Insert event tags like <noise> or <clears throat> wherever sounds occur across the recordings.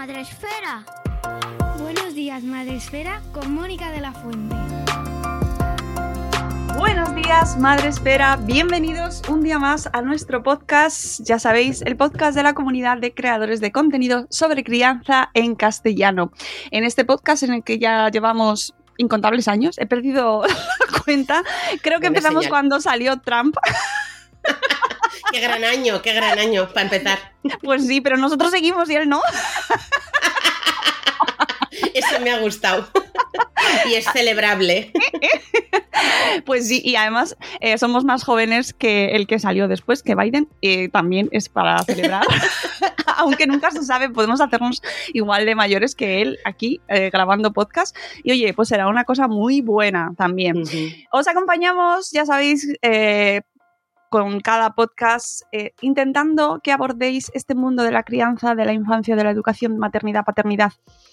Días, Madre Esfera. Buenos días, Madre Esfera, con Mónica de la Fuente. Buenos días, Madre Espera. Bienvenidos un día más a nuestro podcast. Ya sabéis, el podcast de la comunidad de creadores de contenido sobre crianza en castellano. En este podcast en el que ya llevamos incontables años, he perdido <laughs> la cuenta. Creo que Buena empezamos señal. cuando salió Trump. Qué gran año, qué gran año para empezar. Pues sí, pero nosotros seguimos y él no. Eso me ha gustado. Y es celebrable. Pues sí, y además eh, somos más jóvenes que el que salió después, que Biden, eh, también es para celebrar. <laughs> Aunque nunca se sabe, podemos hacernos igual de mayores que él aquí eh, grabando podcast. Y oye, pues será una cosa muy buena también. Os acompañamos, ya sabéis, eh, con cada podcast, eh, intentando que abordéis este mundo de la crianza, de la infancia, de la educación, maternidad, paternidad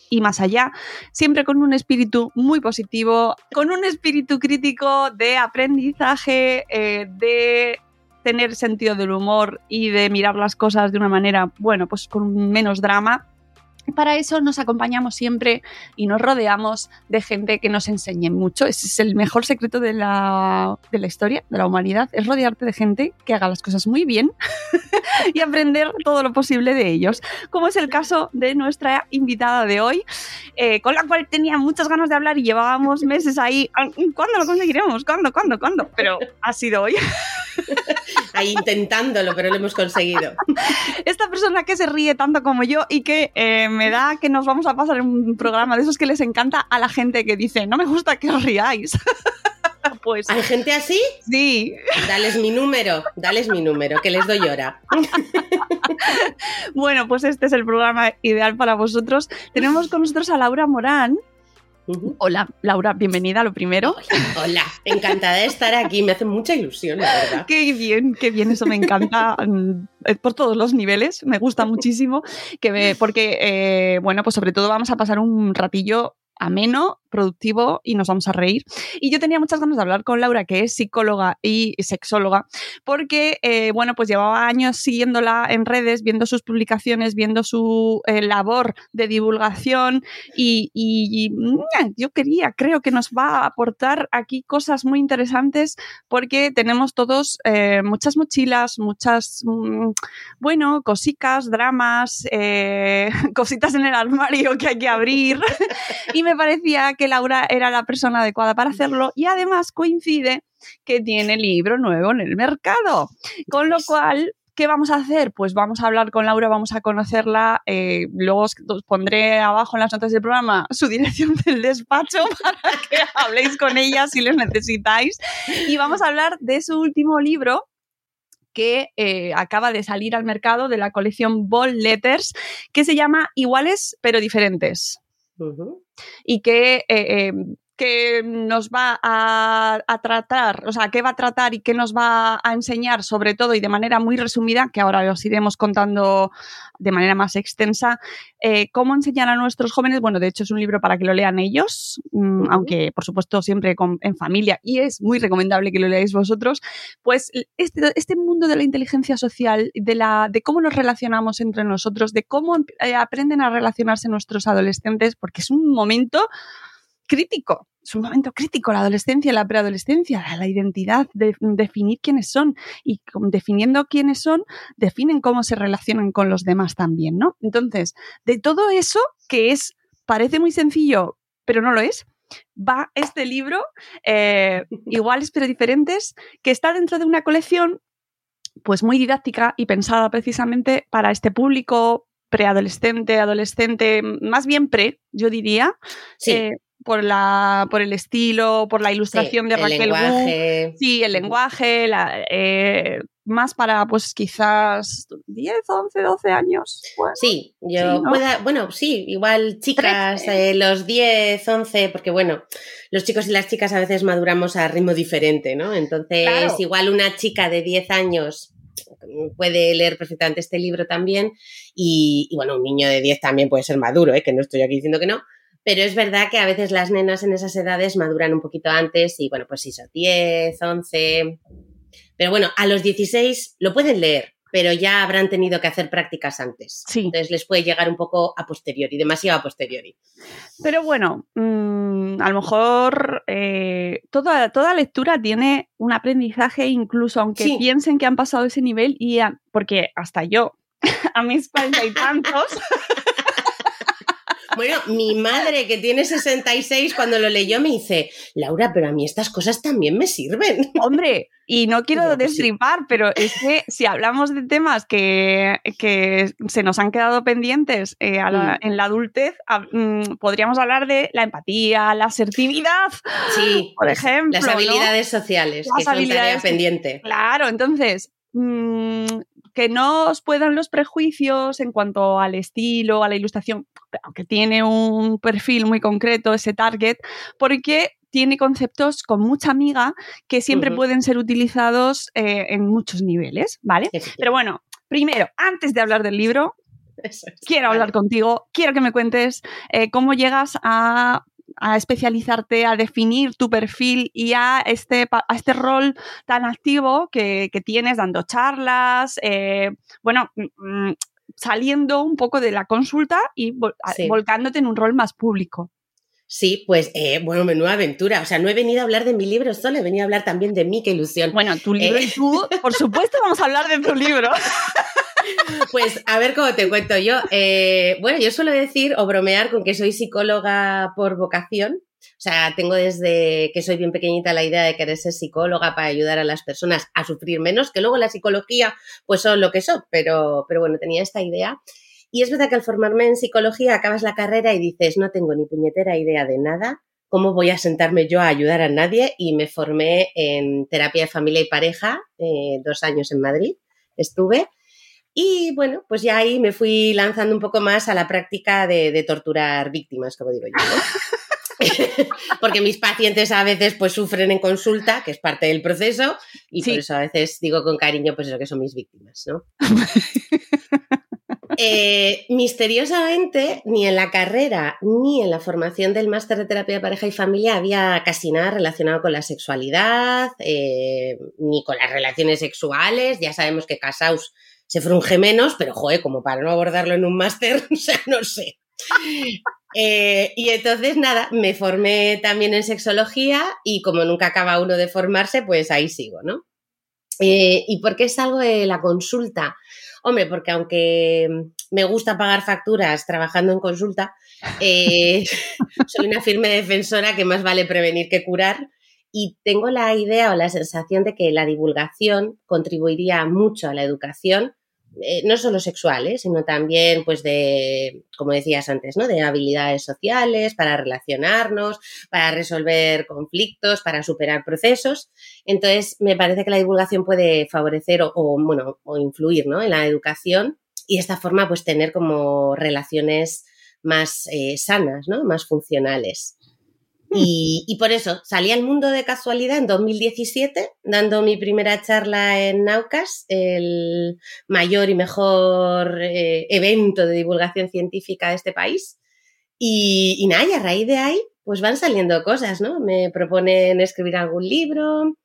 y más allá, siempre con un espíritu muy positivo, con un espíritu crítico de aprendizaje, eh, de tener sentido del humor y de mirar las cosas de una manera, bueno, pues con menos drama. Para eso nos acompañamos siempre y nos rodeamos de gente que nos enseñe mucho. Ese es el mejor secreto de la, de la historia, de la humanidad, es rodearte de gente que haga las cosas muy bien <laughs> y aprender todo lo posible de ellos. Como es el caso de nuestra invitada de hoy, eh, con la cual tenía muchas ganas de hablar y llevábamos meses ahí. "Ah, ¿Cuándo lo conseguiremos? ¿Cuándo? ¿Cuándo? ¿Cuándo? Pero ha sido hoy. <laughs> Ahí intentándolo, pero lo hemos conseguido. Esta persona que se ríe tanto como yo y que eh, me da que nos vamos a pasar un programa de esos que les encanta a la gente que dice, no me gusta que os riáis. <laughs> pues ¿Hay gente así? sí. Dales mi número, dales mi número, que les doy hora. <laughs> Bueno, pues este es el programa ideal para vosotros. Tenemos con nosotros a Laura Morán. Hola, Laura, bienvenida, lo primero. Hola, encantada de estar aquí, me hace mucha ilusión, la verdad. Qué bien, qué bien, eso me encanta <laughs> mm, por todos los niveles, me gusta muchísimo, que ve- porque, eh, bueno, pues sobre todo vamos a pasar un ratillo ameno, productivo y nos vamos a reír. Y yo tenía muchas ganas de hablar con Laura, que es psicóloga y sexóloga, porque, eh, bueno, pues llevaba años siguiéndola en redes, viendo sus publicaciones, viendo su eh, labor de divulgación y, y- y, mm, yo quería, creo que nos va a aportar aquí cosas muy interesantes porque tenemos todos eh, muchas mochilas, muchas, mm, bueno, cositas, dramas, <laughs> cositas en el armario que hay que abrir. <laughs> y me parecía que Laura era la persona adecuada para hacerlo y además coincide que tiene libro nuevo en el mercado. Con lo cual... ¿Qué vamos a hacer? Pues vamos a hablar con Laura, vamos a conocerla. eh, luego os, os pondré abajo en las notas del programa su dirección <laughs> del despacho <laughs> para que habléis con ella si les necesitáis. Y vamos a hablar de su último libro, que eh, acaba de salir al mercado de la colección Ball Letters, que se llama Iguales pero diferentes. Ujú. Y que, eh, eh, que nos va a, a tratar, o sea, qué va a tratar y qué nos va a enseñar, sobre todo y de manera muy resumida, que ahora os iremos contando de manera más extensa, eh, cómo enseñar a nuestros jóvenes. Bueno, de hecho es un libro para que lo lean ellos, mm, aunque por supuesto siempre con- en familia y es muy recomendable que lo leáis vosotros. Pues este, este mundo de la inteligencia social, de, la, de cómo nos relacionamos entre nosotros, de cómo eh, aprenden a relacionarse nuestros adolescentes, porque es un momento crítico, es un momento crítico, la adolescencia, la preadolescencia, la identidad, de, definir quiénes son y definiendo quiénes son, definen cómo se relacionan con los demás también, ¿no? Entonces, de todo eso que es, parece muy sencillo, pero no lo es, va este libro, eh, iguales pero diferentes, que está dentro de una colección pues muy didáctica y pensada precisamente para este público preadolescente, adolescente, más bien pre, yo diría. Sí. Eh, por, la, por el estilo, por la ilustración de el Raquel Wu. Sí, el lenguaje, la- eh, más para pues quizás 10, 11, 12 años. Bueno, Sí, yo Sí, ¿no? pueda, bueno, sí, igual chicas, eh, los 10, 11, porque bueno, los chicos y las chicas a veces maduramos a ritmo diferente, ¿no? Entonces, Claro. igual una chica de 10 años puede leer perfectamente este libro también y, y, bueno, un niño de 10 también puede ser maduro, ¿eh? que no estoy aquí diciendo que no, pero es verdad que a veces las nenas en esas edades maduran un poquito antes y bueno, pues sí, son 10, 11, pero bueno, a los 16 lo pueden leer, pero ya habrán tenido que hacer prácticas antes. Sí. Entonces les puede llegar un poco a posteriori, demasiado a posteriori. Pero bueno, mm, a lo mejor eh, toda, toda lectura tiene un aprendizaje, incluso aunque Sí. piensen que han pasado ese nivel, y a- porque hasta yo, <laughs> a mis cuarenta y tantos, <laughs> Bueno, mi madre que tiene 66 cuando lo leyó me dice, Laura, pero a mí estas cosas también me sirven. <laughs> hombre, y no quiero Bueno, pues sí. destripar, pero es que si hablamos de temas que, que se nos han quedado pendientes eh, a la- Mm. en la adultez, a- mm, podríamos hablar de la empatía, la asertividad, Sí, Por ejemplo, las ¿no? habilidades sociales, Las que son tarea habilidades- pendiente. Claro, entonces, mm, que no os puedan los prejuicios en cuanto al estilo, a la ilustración, aunque tiene un perfil muy concreto ese target, porque tiene conceptos con mucha amiga que siempre pueden ser utilizados eh, en muchos niveles, ¿vale? Pero bueno, primero, antes de hablar del libro, es. quiero Vale. hablar contigo, quiero que me cuentes eh, cómo llegas a, a especializarte, a definir tu perfil y a este, a este rol tan activo que, que tienes dando charlas, eh, bueno, mm, mm, saliendo un poco de la consulta y vol- a- Sí. volcándote en un rol más público. Sí, pues eh, bueno, menuda aventura. O sea, no he venido a hablar de mi libro solo, he venido a hablar también de mí, qué ilusión. Bueno, tu libro Eh. y tú, por supuesto, vamos a hablar de tu libro. <laughs> <laughs> Pues a ver cómo te cuento yo. Eh, bueno, yo suelo decir o bromear con que soy psicóloga por vocación. O sea, tengo desde que soy bien pequeñita la idea de querer ser psicóloga para ayudar a las personas a sufrir menos, que luego la psicología pues son lo que son, pero, pero bueno, tenía esta idea. Y es verdad que al formarme en psicología acabas la carrera y dices, no tengo ni puñetera idea de nada, ¿cómo voy a sentarme yo a ayudar a nadie? Y me formé en terapia de familia y pareja, eh, dos años en Madrid estuve. Y bueno, pues ya ahí me fui lanzando un poco más a la práctica de, de torturar víctimas, como digo yo. ¿no? <laughs> Porque mis pacientes a veces pues sufren en consulta, que es parte del proceso, y Sí. por eso a veces digo con cariño pues eso que son mis víctimas, ¿no? <laughs> Eh, misteriosamente, ni en la carrera ni en la formación del máster de terapia de pareja y familia había casi nada relacionado con la sexualidad, eh, ni con las relaciones sexuales. Ya sabemos que casaus se frunge menos, pero joder, como para no abordarlo en un máster, <laughs> o sea, no sé. Eh, y entonces, nada, me formé también en sexología y como nunca acaba uno de formarse, pues ahí sigo, ¿no? Eh, ¿Y por qué salgo de la consulta? Hombre, porque aunque me gusta pagar facturas trabajando en consulta, eh, <laughs> soy una firme defensora que más vale prevenir que curar y tengo la idea o la sensación de que la divulgación contribuiría mucho a la educación, eh, no solo sexual, ¿eh? sino también, pues, de, como decías antes, ¿no? De habilidades sociales, para relacionarnos, para resolver conflictos, para superar procesos. Entonces, me parece que la divulgación puede favorecer o, o, bueno, o influir, ¿no? En la educación y de esta forma, pues, tener como relaciones más eh, sanas, ¿no? Más funcionales. Y, y, por eso salí al mundo de casualidad en 2017, dando mi primera charla en Naucas, el mayor y mejor eh, evento de divulgación científica de este país. Y, y, nada, y a raíz de ahí, pues van saliendo cosas, ¿no? Me proponen escribir algún libro.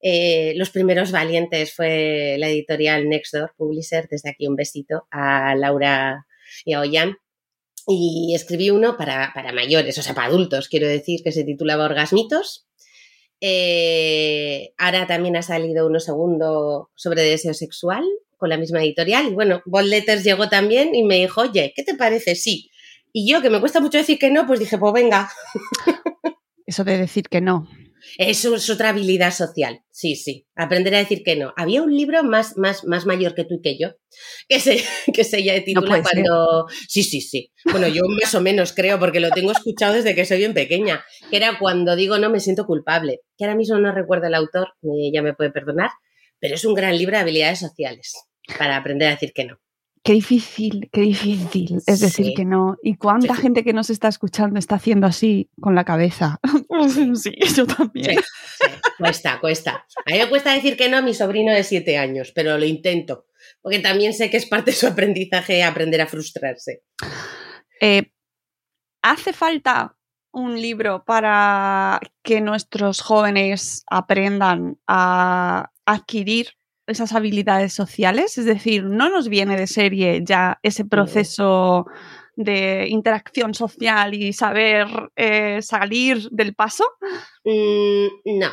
Eh, los primeros valientes fue la editorial Nextdoor Publisher. Desde aquí un besito a Laura y a Ollán y escribí uno para, para, mayores, o sea, para adultos, quiero decir, que se titulaba Orgasmitos. Eh, ahora también ha salido uno segundo sobre deseo sexual con la misma editorial. Y bueno, Bold Letters llegó también y me dijo, oye, ¿qué te parece? Sí. Y yo, que me cuesta mucho decir que no, pues dije, pues venga. Eso de decir que no. Eso es otra habilidad social. Sí, sí. Aprender a decir que no. Había un libro más, más, más mayor que tú y que yo, que se, <laughs> que se ya titula cuando. Sí, sí, sí. Bueno, yo más o menos creo, porque lo tengo escuchado desde que soy bien pequeña. Que era cuando digo no me siento culpable. Que ahora mismo no recuerdo el autor, ya me puede perdonar, pero es un gran libro de habilidades sociales para aprender a decir que no. Qué difícil, qué difícil es decir que no. ¿Y cuánta gente que nos está escuchando está haciendo así con la cabeza? <laughs> sí, <laughs> yo también. cuesta, cuesta. A mí me cuesta decir que no a mi sobrino de siete años, pero lo intento. Porque también sé que es parte de su aprendizaje aprender a frustrarse. Eh, ¿Hace falta un libro para que nuestros jóvenes aprendan a adquirir esas habilidades sociales? Es decir, ¿no nos viene de serie ya ese proceso de interacción social y saber eh, salir del paso? Mm, no.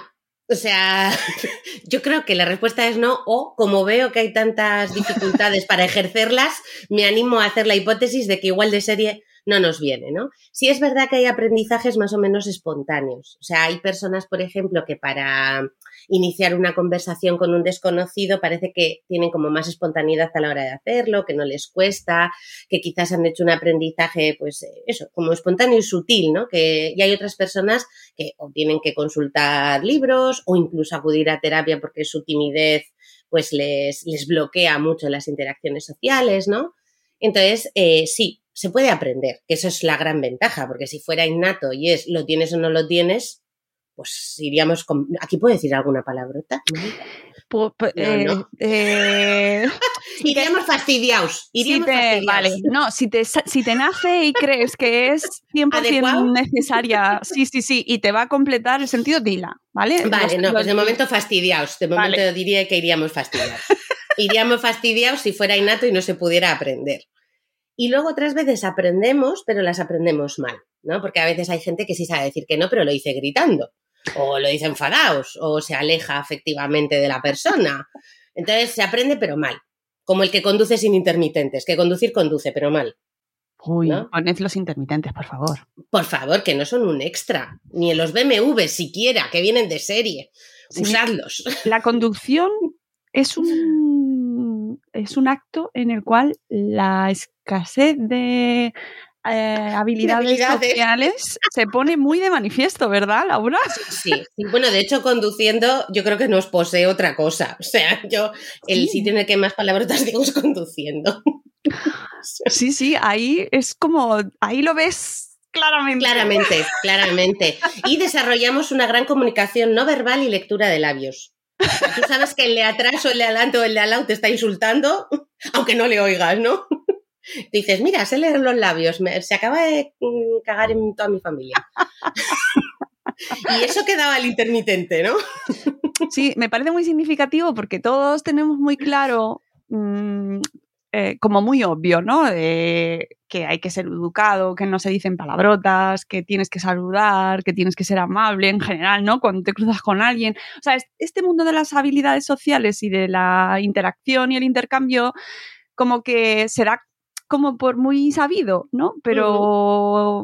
O sea, <laughs> yo creo que la respuesta es no, o como veo que hay tantas dificultades para ejercerlas, me animo a hacer la hipótesis de que igual de serie no nos viene, ¿no? Sí es verdad que hay aprendizajes más o menos espontáneos. O sea, hay personas, por ejemplo, que para iniciar una conversación con un desconocido parece que tienen como más espontaneidad a la hora de hacerlo, que no les cuesta, que quizás han hecho un aprendizaje, pues eso, como espontáneo y sutil, ¿no? Que, y hay otras personas que o tienen que consultar libros o incluso acudir a terapia porque su timidez pues les, les bloquea mucho las interacciones sociales, ¿no? Entonces, eh, sí, se puede aprender, que eso es la gran ventaja, porque si fuera innato y es lo tienes o no lo tienes, pues iríamos con... ¿Aquí puedo decir alguna palabrota? <laughs> iríamos fastidiados. Iríamos Vale, no, si te, si te nace y crees que es 100% necesaria, sí, sí, sí, y te va a completar el sentido, dila, ¿vale? Vale, no, pues de momento fastidiados, de momento diría que iríamos fastidiados. <laughs> iríamos fastidiados si fuera innato y no se pudiera aprender. Y luego otras veces aprendemos, pero las aprendemos mal, ¿no? Porque a veces hay gente que sí sabe decir que no, pero lo dice gritando, o lo dice enfadados, o se aleja afectivamente de la persona. Entonces se aprende, pero mal. Como el que conduce sin intermitentes, que conducir conduce, pero mal. Uy, poned los intermitentes, por favor. Por favor, que no son un extra. Ni en los BMW siquiera, que vienen de serie. Usadlos. La conducción es un, es un acto en el cual la escasez de eh, <laughs> habilidades, sociales se pone muy de manifiesto, ¿verdad, Laura? Sí, sí, bueno, de hecho, conduciendo yo creo que nos posee otra cosa. O sea, yo el sitio en el que más palabras digo es conduciendo. <laughs> Sí, sí, ahí es como, ahí lo ves claramente. Claramente, <laughs> claramente. Y desarrollamos una gran comunicación no verbal y lectura de labios. Tú sabes que el de atrás o el de adelante o el de al lado te está insultando, aunque no le oigas, ¿no? Dices, mira, sé leer los labios, se acaba de mm, cagar en toda mi familia. y eso quedaba el intermitente, ¿no? sí, me parece muy significativo porque todos tenemos muy claro mm, eh, como muy obvio, ¿no? que hay que ser educado, que no se dicen palabrotas, que tienes que saludar, que tienes que ser amable en general, ¿no? Cuando te cruzas con alguien. O sea, este mundo de las habilidades sociales y de la interacción y el intercambio, como que se da como por muy sabido, ¿no? Pero...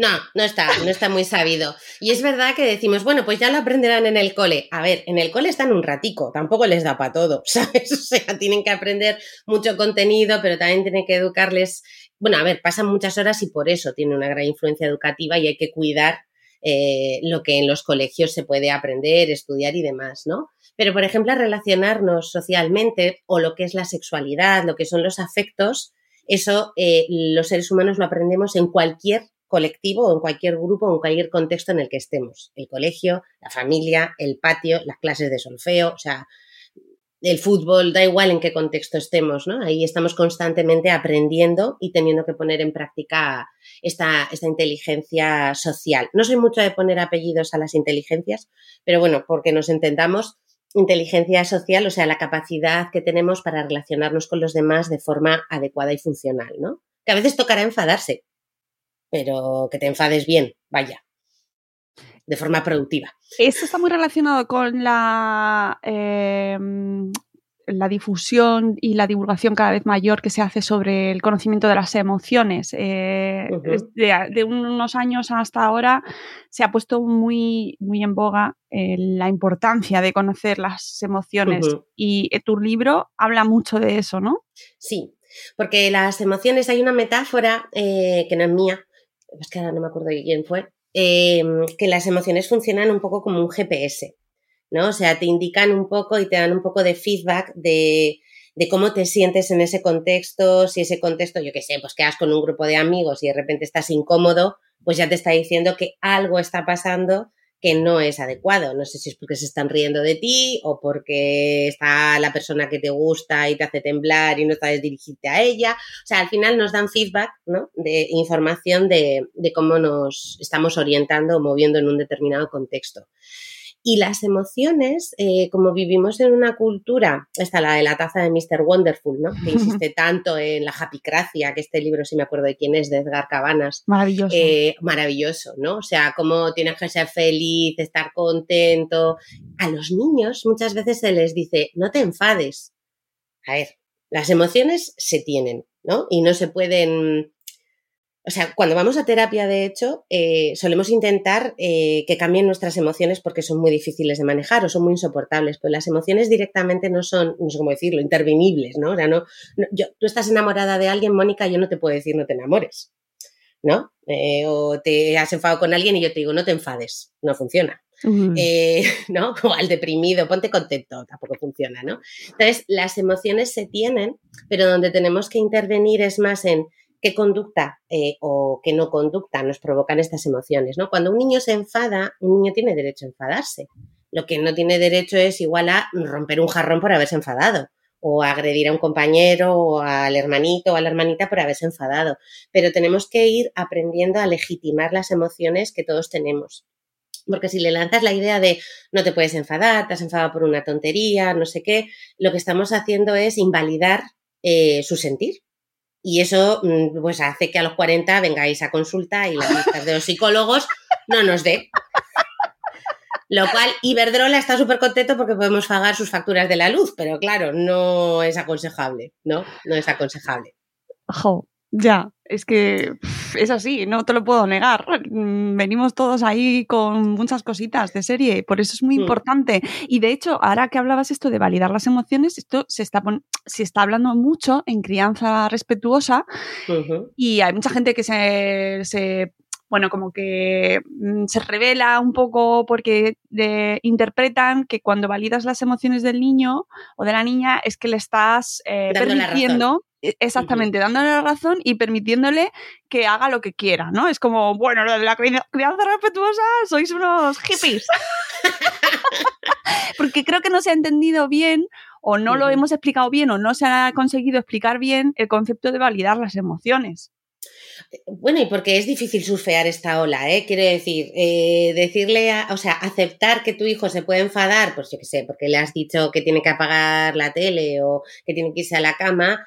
No, no está, no está muy sabido. Y es verdad que decimos, bueno, pues ya lo aprenderán en el cole. A ver, en el cole están un ratico, tampoco les da para todo, <laughs> ¿sabes? O sea, tienen que aprender mucho contenido, pero también tienen que educarles. Bueno, a ver, pasan muchas horas y por eso tiene una gran influencia educativa y hay que cuidar eh, lo que en los colegios se puede aprender, estudiar y demás, ¿no? Pero, por ejemplo, relacionarnos socialmente o lo que es la sexualidad, lo que son los afectos, eso eh, los seres humanos lo aprendemos en cualquier colectivo o en cualquier grupo o en cualquier contexto en el que estemos. El colegio, la familia, el patio, las clases de solfeo, o sea, el fútbol, da igual en qué contexto estemos, ¿no? Ahí estamos constantemente aprendiendo y teniendo que poner en práctica esta, esta inteligencia social. No soy mucho de poner apellidos a las inteligencias, pero bueno, porque nos entendamos, inteligencia social, o sea, la capacidad que tenemos para relacionarnos con los demás de forma adecuada y funcional, ¿no? que a veces tocará enfadarse, pero que te enfades bien, vaya, de forma productiva. Esto está muy relacionado con la, em, la difusión y la divulgación cada vez mayor que se hace sobre el conocimiento de las emociones. Eh, de, unos años hasta ahora se ha puesto muy, muy en boga eh, la importancia de conocer las emociones y eh, tu libro habla mucho de eso, ¿no? Sí, porque las emociones, hay una metáfora que no es mía, es que ahora no me acuerdo de quién fue, que las emociones funcionan un poco como un GPS. ¿No? O sea, te indican un poco y te dan un poco de feedback de, de cómo te sientes en ese contexto, si ese contexto, yo qué sé, pues quedas con un grupo de amigos y de repente estás incómodo, pues ya te está diciendo que algo está pasando que no es adecuado. No sé si es porque se están riendo de ti o porque está la persona que te gusta y te hace temblar y no sabes dirigirte a ella. O sea, al final nos dan feedback, ¿no? De información de, de cómo nos estamos orientando o moviendo en un determinado contexto. Y las emociones, eh, como vivimos en una cultura, está la de la taza de Mr. Wonderful, ¿no? Que insiste <laughs> tanto en la happycracia, que este libro, si me acuerdo de quién es, de Edgar Cabanas. Maravilloso. Eh, maravilloso, ¿no? O sea, cómo tienes que ser feliz, estar contento. A los niños muchas veces se les dice, no te enfades. A ver, las emociones se tienen, ¿no? Y no se pueden o sea, cuando vamos a terapia, de hecho, eh, solemos intentar eh, que cambien nuestras emociones porque son muy difíciles de manejar o son muy insoportables, pero las emociones directamente no son, no sé cómo decirlo, intervenibles, ¿no? O sea, no, yo, tú estás enamorada de alguien, Mónica, yo no te puedo decir no te enamores, ¿no? Eh, o te has enfadado con alguien y yo te digo no te enfades, no funciona. <laughs> ¿no? O al deprimido, ponte contento, tampoco funciona, ¿no? Entonces, las emociones se tienen, pero donde tenemos que intervenir es más en qué conducta eh, o qué no conducta nos provocan estas emociones, ¿no? Cuando un niño se enfada, un niño tiene derecho a enfadarse. Lo que no tiene derecho es igual a romper un jarrón por haberse enfadado o agredir a un compañero o al hermanito o a la hermanita por haberse enfadado. Pero tenemos que ir aprendiendo a legitimar las emociones que todos tenemos. Porque si le lanzas la idea de no te puedes enfadar, te has enfadado por una tontería, no sé qué, lo que estamos haciendo es invalidar eh, su sentir. Y eso mm, pues hace que a los 40 vengáis a consulta y las listas de los psicólogos no nos dé. Lo cual, Iberdrola está súper contento porque podemos pagar sus facturas de la luz, pero claro, no es aconsejable, ¿no? No es aconsejable. Ya, es que es así, no te lo puedo negar. Mm, venimos todos ahí con muchas cositas de serie, por eso es muy mm. importante. Y de hecho, ahora que hablabas esto de validar las emociones, esto se está, se está hablando mucho en crianza respetuosa y hay mucha gente que se, se bueno, como que mm, se revela un poco porque interpretan que cuando validas las emociones del niño o de la niña es que le estás eh, permitiendo Exactamente, dándole la razón y permitiéndole que haga lo que quiera, ¿no? Es como, bueno, lo de la crianza respetuosa, sois unos hippies. <laughs> Porque creo que no se ha entendido bien o no lo hemos explicado bien o no se ha conseguido explicar bien el concepto de validar las emociones. Bueno, y porque es difícil surfear esta ola, ¿eh? Quiero decir, eh, decirle, o sea, aceptar que tu hijo se puede enfadar, pues yo qué sé, porque le has dicho que tiene que apagar la tele o que tiene que irse a la cama,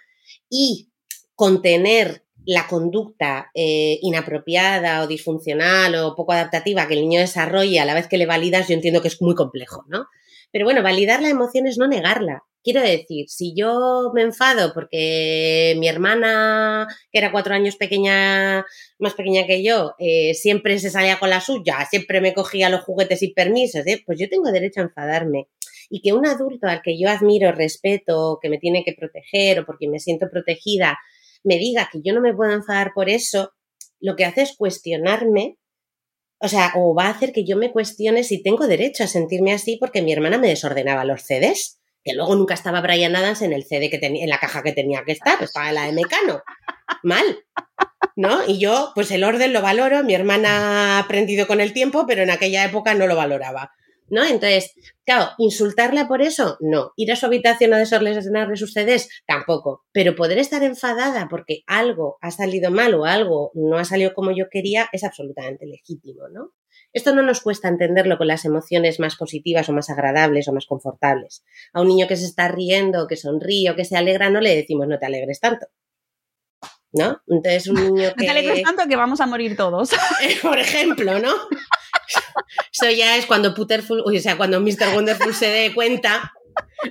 y contener la conducta eh, inapropiada o disfuncional o poco adaptativa que el niño desarrolle a la vez que le validas, yo entiendo que es muy complejo, ¿no? Pero bueno, validar la emoción es no negarla. Quiero decir, si yo me enfado porque mi hermana, que era cuatro años pequeña, más pequeña que yo, eh, siempre se salía con la suya, siempre me cogía los juguetes sin permisos, ¿eh? pues yo tengo derecho a enfadarme y que un adulto al que yo admiro, respeto, que me tiene que proteger o porque me siento protegida, me diga que yo no me puedo enfadar por eso, lo que hace es cuestionarme, o sea, o va a hacer que yo me cuestione si tengo derecho a sentirme así porque mi hermana me desordenaba los CDs, que luego nunca estaba Brian Adams en el CD que tenía, en la caja que tenía que estar, estaba la de Mecano. Mal. ¿No? Y yo, pues el orden lo valoro, mi hermana ha aprendido con el tiempo, pero en aquella época no lo valoraba. ¿No? Entonces, claro, insultarla por eso, no. Ir a su habitación a desordenarle sus CDs, tampoco. Pero poder estar enfadada porque algo ha salido mal o algo no ha salido como yo quería es absolutamente legítimo, ¿no? Esto no nos cuesta entenderlo con las emociones más positivas o más agradables o más confortables. A un niño que se está riendo, que sonríe o que se alegra, no le decimos no te alegres tanto. ¿no? Entonces un niño que... <laughs> No te alegres tanto que vamos a morir todos. <laughs> Por ejemplo, ¿no? Eso ya es cuando Putterful, o sea, cuando Mr. Wonderful se dé cuenta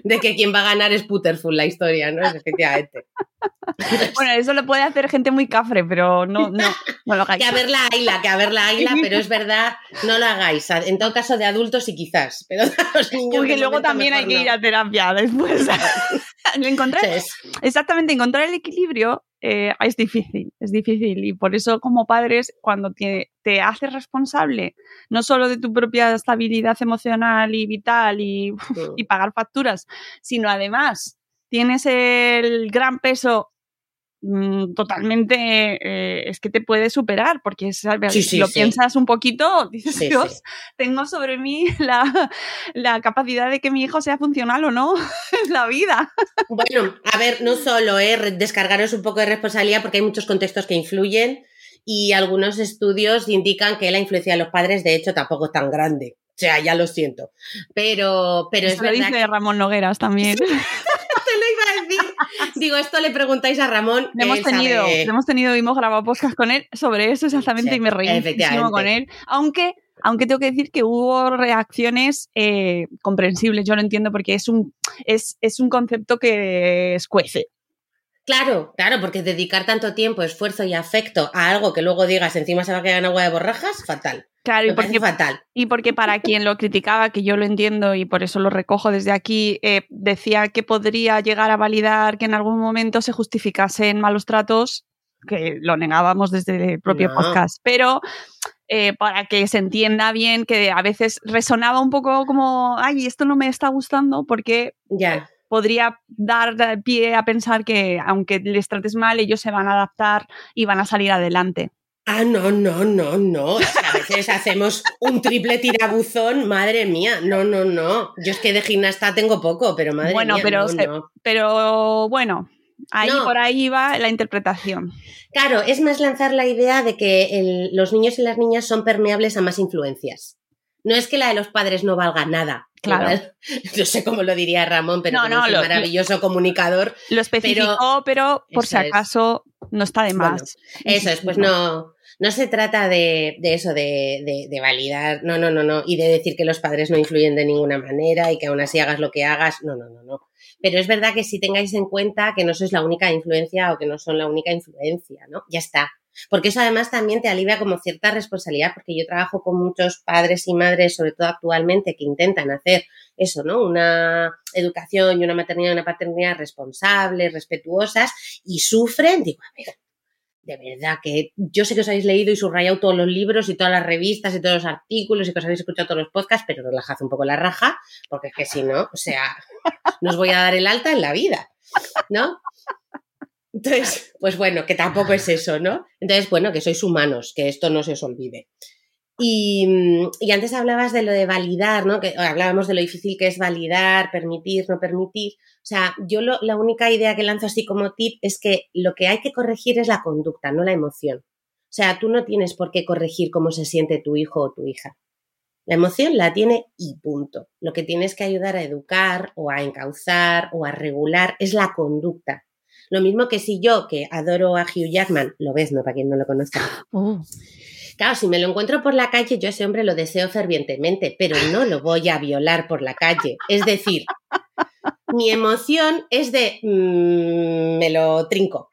de que quien va a ganar es Putterful la historia, ¿no? Efectivamente. Bueno, eso lo puede hacer gente muy cafre, pero no, no, no lo hagáis. Que a ver la águila, que a ver la águila, pero es verdad, no lo hagáis. En todo caso, de adultos y quizás, pero de los niños. Porque luego también hay que no. ir a terapia después. <laughs> <laughs> encontrar, Entonces, exactamente, encontrar el equilibrio eh, es difícil, es difícil. Y por eso, como padres, cuando te, te haces responsable no solo de tu propia estabilidad emocional y vital y, y pagar facturas, sino además tienes el gran peso mm, totalmente eh, es que te puede superar porque ¿sabes? Sí, si sí, lo sí. piensas un poquito <laughs> dices Dios tengo sobre mí <laughs> la, la capacidad de que mi hijo sea funcional o no <laughs> en la vida Bueno, a ver, no solo, ¿eh? Descargaros un poco de responsabilidad porque hay muchos contextos que influyen y algunos estudios indican que la influencia de los padres, de hecho, tampoco es tan grande. O sea, ya lo siento. Pero, pero es Eso lo verdad dice Ramón Nogueras también te lo iba a decir. <laughs> Digo, esto le preguntáis a Ramón. Hemos sabe- tenido, hemos tenido, hemos grabado podcast con él sobre eso exactamente Sí, y me reí muchísimo con él. Aunque, aunque tengo que decir que hubo reacciones eh, comprensibles, yo lo entiendo porque es un, es, es un concepto que escuece. Claro, claro, porque dedicar tanto tiempo, esfuerzo y afecto a algo que luego digas encima se va a quedar en agua de borrajas, fatal. Claro, y Me porque, fatal. y porque para quien lo criticaba, que yo lo entiendo y por eso lo recojo desde aquí, eh, decía que podría llegar a validar que en algún momento se justificasen malos tratos, que lo negábamos desde el propio No. podcast, pero eh, para que se entienda bien que a veces resonaba un poco como, ay, esto no me está gustando porque Ya. podría dar pie a pensar que aunque les trates mal, ellos se van a adaptar y van a salir adelante. Ah, no, no, no, no. O sea, a veces hacemos un triple tirabuzón, madre mía. No, no, no. Yo es que de gimnasta tengo poco, pero madre Bueno, mía. pero no, se- no. Pero bueno, ahí No. por ahí va la interpretación. Claro, es más lanzar la idea de que el- los niños y las niñas son permeables a más influencias. No es que la de los padres no valga nada. Claro. <laughs> No sé cómo lo diría Ramón, pero No, es un lo- maravilloso comunicador. Lo especificó, pero, por si acaso no está de Bueno, más. Eso es, pues no, no se trata de, de eso, de, de- de validar, no, no, no, no, y de decir que los padres no influyen de ninguna manera y que aún así hagas lo que hagas, no, no, no, no. Pero es verdad que si tengáis en cuenta que no sois la única influencia o que no son la única influencia, ¿no? Ya está. Porque eso además también te alivia como cierta responsabilidad, porque yo trabajo con muchos padres y madres, sobre todo actualmente, que intentan hacer eso, ¿no? Una educación y una maternidad y una paternidad responsables, respetuosas, y sufren, digo, a ver, de verdad que yo sé que os habéis leído y subrayado todos los libros y todas las revistas y todos los artículos y que os habéis escuchado todos los podcasts, pero relajad un poco la raja, porque es que si no, o sea, no os voy a dar el alta en la vida, ¿no? Entonces, pues bueno, que tampoco es eso, ¿no? Entonces, bueno, que sois humanos, que esto no se os olvide. Y, mm, y antes hablabas de lo de validar, ¿no? Que hablábamos de lo difícil que es validar, permitir, no permitir. O sea, yo lo- la única idea que lanzo así como tip es que lo que hay que corregir es la conducta, no la emoción. O sea, tú no tienes por qué corregir cómo se siente tu hijo o tu hija. La emoción la tiene y punto. Lo que tienes que ayudar a educar o a encauzar o a regular es la conducta. Lo mismo que si yo, que adoro a Hugh Jackman, lo ves, ¿no? Para quien no lo conozca. Claro, si me lo encuentro por la calle, yo a ese hombre lo deseo fervientemente, pero no lo voy a violar por la calle. Es decir, mi emoción es de mm, me lo trinco,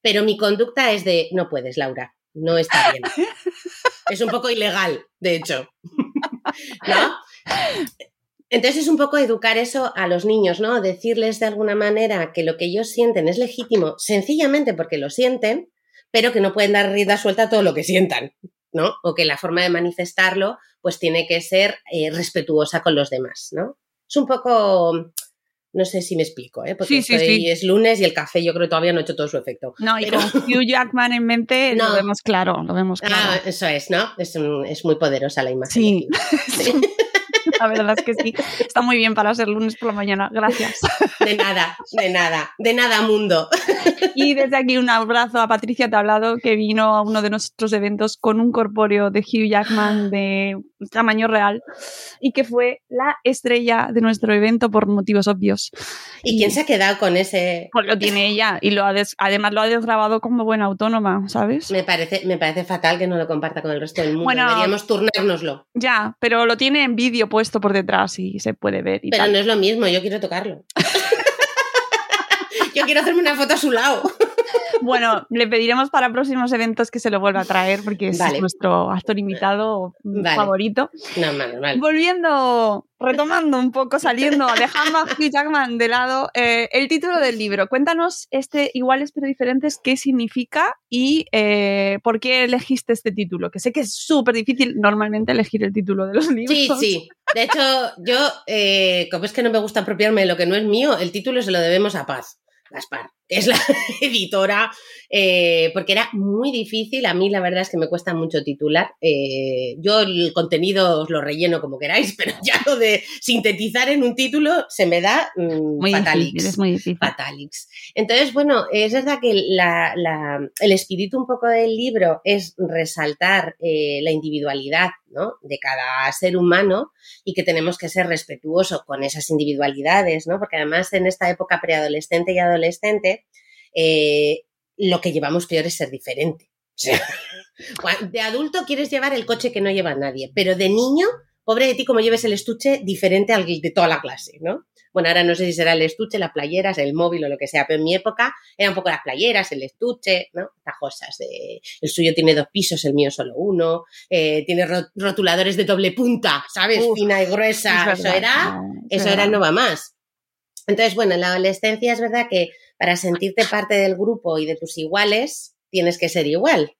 pero mi conducta es de no puedes, Laura, no está bien. <laughs> Es un poco ilegal, de hecho. ¿No? Entonces es un poco educar eso a los niños, ¿no? Decirles de alguna manera que lo que ellos sienten es legítimo, sencillamente porque lo sienten, pero que no pueden dar rienda suelta a todo lo que sientan, ¿no? O que la forma de manifestarlo, pues tiene que ser eh, respetuosa con los demás, ¿no? Es un poco, no sé si me explico, ¿eh? Porque Sí, sí, estoy- sí. es lunes y el café yo creo que todavía no ha hecho todo su efecto. No, y con <laughs> Hugh Jackman en mente lo No. vemos claro, lo vemos claro. Ah, eso es, ¿no? Es, un- es muy poderosa la imagen. Sí. <laughs> <laughs> La verdad es que sí. Está muy bien para ser lunes por la mañana. Gracias. De nada, de nada, de nada mundo. Y desde aquí un abrazo a Patricia hablado que vino a uno de nuestros eventos con un corpóreo de Hugh Jackman de tamaño real y que fue la estrella de nuestro evento por motivos obvios. ¿Y quién se ha quedado con ese? Pues lo tiene ella y lo ha des- además lo ha desgrabado como buena autónoma, ¿sabes? Me parece, me parece fatal que no lo comparta con el resto del mundo. Bueno. Deberíamos turnárnoslo. Ya, pero lo tiene en vídeo puesto por detrás y se puede ver y Pero tal. no es lo mismo, yo quiero tocarlo. <laughs> yo quiero hacerme una foto a su lado. Bueno, le pediremos para próximos eventos que se lo vuelva a traer porque es Vale. nuestro actor invitado Vale. favorito. No, mal. Volviendo, retomando un poco, saliendo, dejando a Hugh Jackman de lado, eh, el título del libro. Cuéntanos este Iguales pero diferentes, qué significa y eh, por qué elegiste este título. Que sé que es súper difícil normalmente elegir el título de los libros. Sí, sí. De hecho, yo, eh, como es que no me gusta apropiarme de lo que no es mío, el título se lo debemos a Paz Gaspar, que es la <laughs> editora, eh, porque era muy difícil. A mí la verdad es que me cuesta mucho titular. Eh, yo el contenido os lo relleno como queráis, <laughs> pero ya lo de sintetizar en un título se me da mm, Muy fatalix. difícil, es muy difícil. Fatalix. Entonces, bueno, es verdad que la- la- el espíritu un poco del libro es resaltar eh, la individualidad ¿no? de cada ser humano y que tenemos que ser respetuosos con esas individualidades, ¿no? Porque además en esta época preadolescente y adolescente, eh, lo que llevamos peor es ser diferente. O sea, <laughs> de adulto quieres llevar el coche que no lleva nadie, pero de niño, pobre de ti como lleves el estuche diferente al de toda la clase, ¿no? Bueno, ahora no sé si será el estuche, las playeras, el móvil o lo que sea, pero en mi época eran un poco las playeras, el estuche, ¿no? Estas cosas. De, el suyo tiene dos pisos, el mío solo uno, eh, tiene ro- rotuladores de doble punta, ¿sabes? Uf, Fina y gruesa. Es Eso era, eso era no va más. Entonces, bueno, en la adolescencia es verdad que para sentirte parte del grupo y de tus iguales, tienes que ser igual.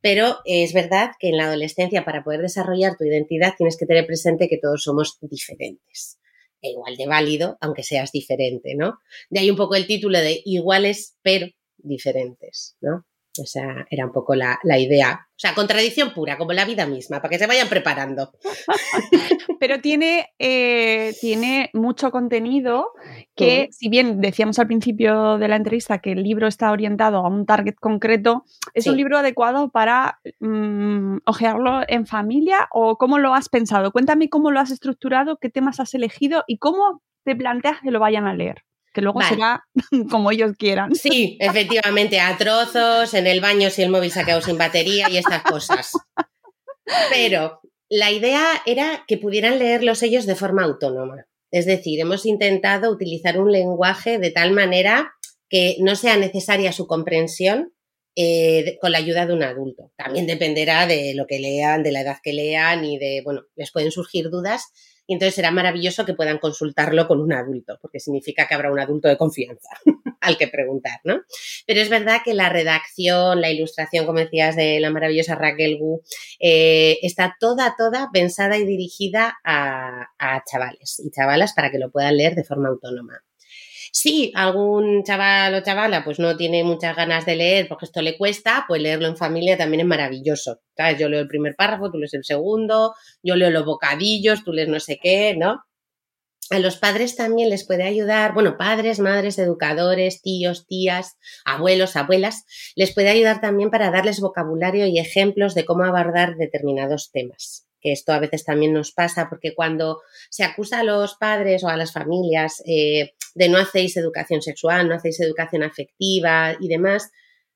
Pero es verdad que en la adolescencia, para poder desarrollar tu identidad, tienes que tener presente que todos somos diferentes. E igual de válido, aunque seas diferente, ¿no? De ahí un poco el título de iguales, pero diferentes, ¿no? O sea, era un poco la, la idea. O sea, contradicción pura, como la vida misma, para que se vayan preparando. <laughs> Pero tiene, eh, tiene mucho contenido que, si bien decíamos al principio de la entrevista que el libro está orientado a un target concreto, ¿es un libro adecuado para mm, ojearlo en familia o cómo lo has pensado? Cuéntame cómo lo has estructurado, qué temas has elegido y cómo te planteas que lo vayan a leer. Que luego Vale. será <laughs> como ellos quieran. Sí, efectivamente, a trozos, en el baño si el móvil se ha quedado sin batería y estas cosas. Pero la idea era que pudieran leerlos ellos de forma autónoma. Es decir, hemos intentado utilizar un lenguaje de tal manera que no sea necesaria su comprensión eh, con la ayuda de un adulto. También dependerá de lo que lean, de la edad que lean y de, bueno, les pueden surgir dudas y entonces será maravilloso que puedan consultarlo con un adulto, porque significa que habrá un adulto de confianza <laughs> al que preguntar, ¿no? Pero es verdad que la redacción, la ilustración, como decías, de la maravillosa Raquel Gu, eh, está toda, toda pensada y dirigida a, a chavales y chavalas para que lo puedan leer de forma autónoma. Si algún chaval o chavala pues no tiene muchas ganas de leer porque esto le cuesta, pues leerlo en familia también es maravilloso. ¿Sabes? Yo leo el primer párrafo, tú lees el segundo, yo leo los bocadillos, tú lees no sé qué, ¿no? A los padres también les puede ayudar, bueno, padres, madres, educadores, tíos, tías, abuelos, abuelas, les puede ayudar también para darles vocabulario y ejemplos de cómo abordar determinados temas. Que esto a veces también nos pasa porque cuando se acusa a los padres o a las familias eh, de no hacéis educación sexual, no hacéis educación afectiva y demás,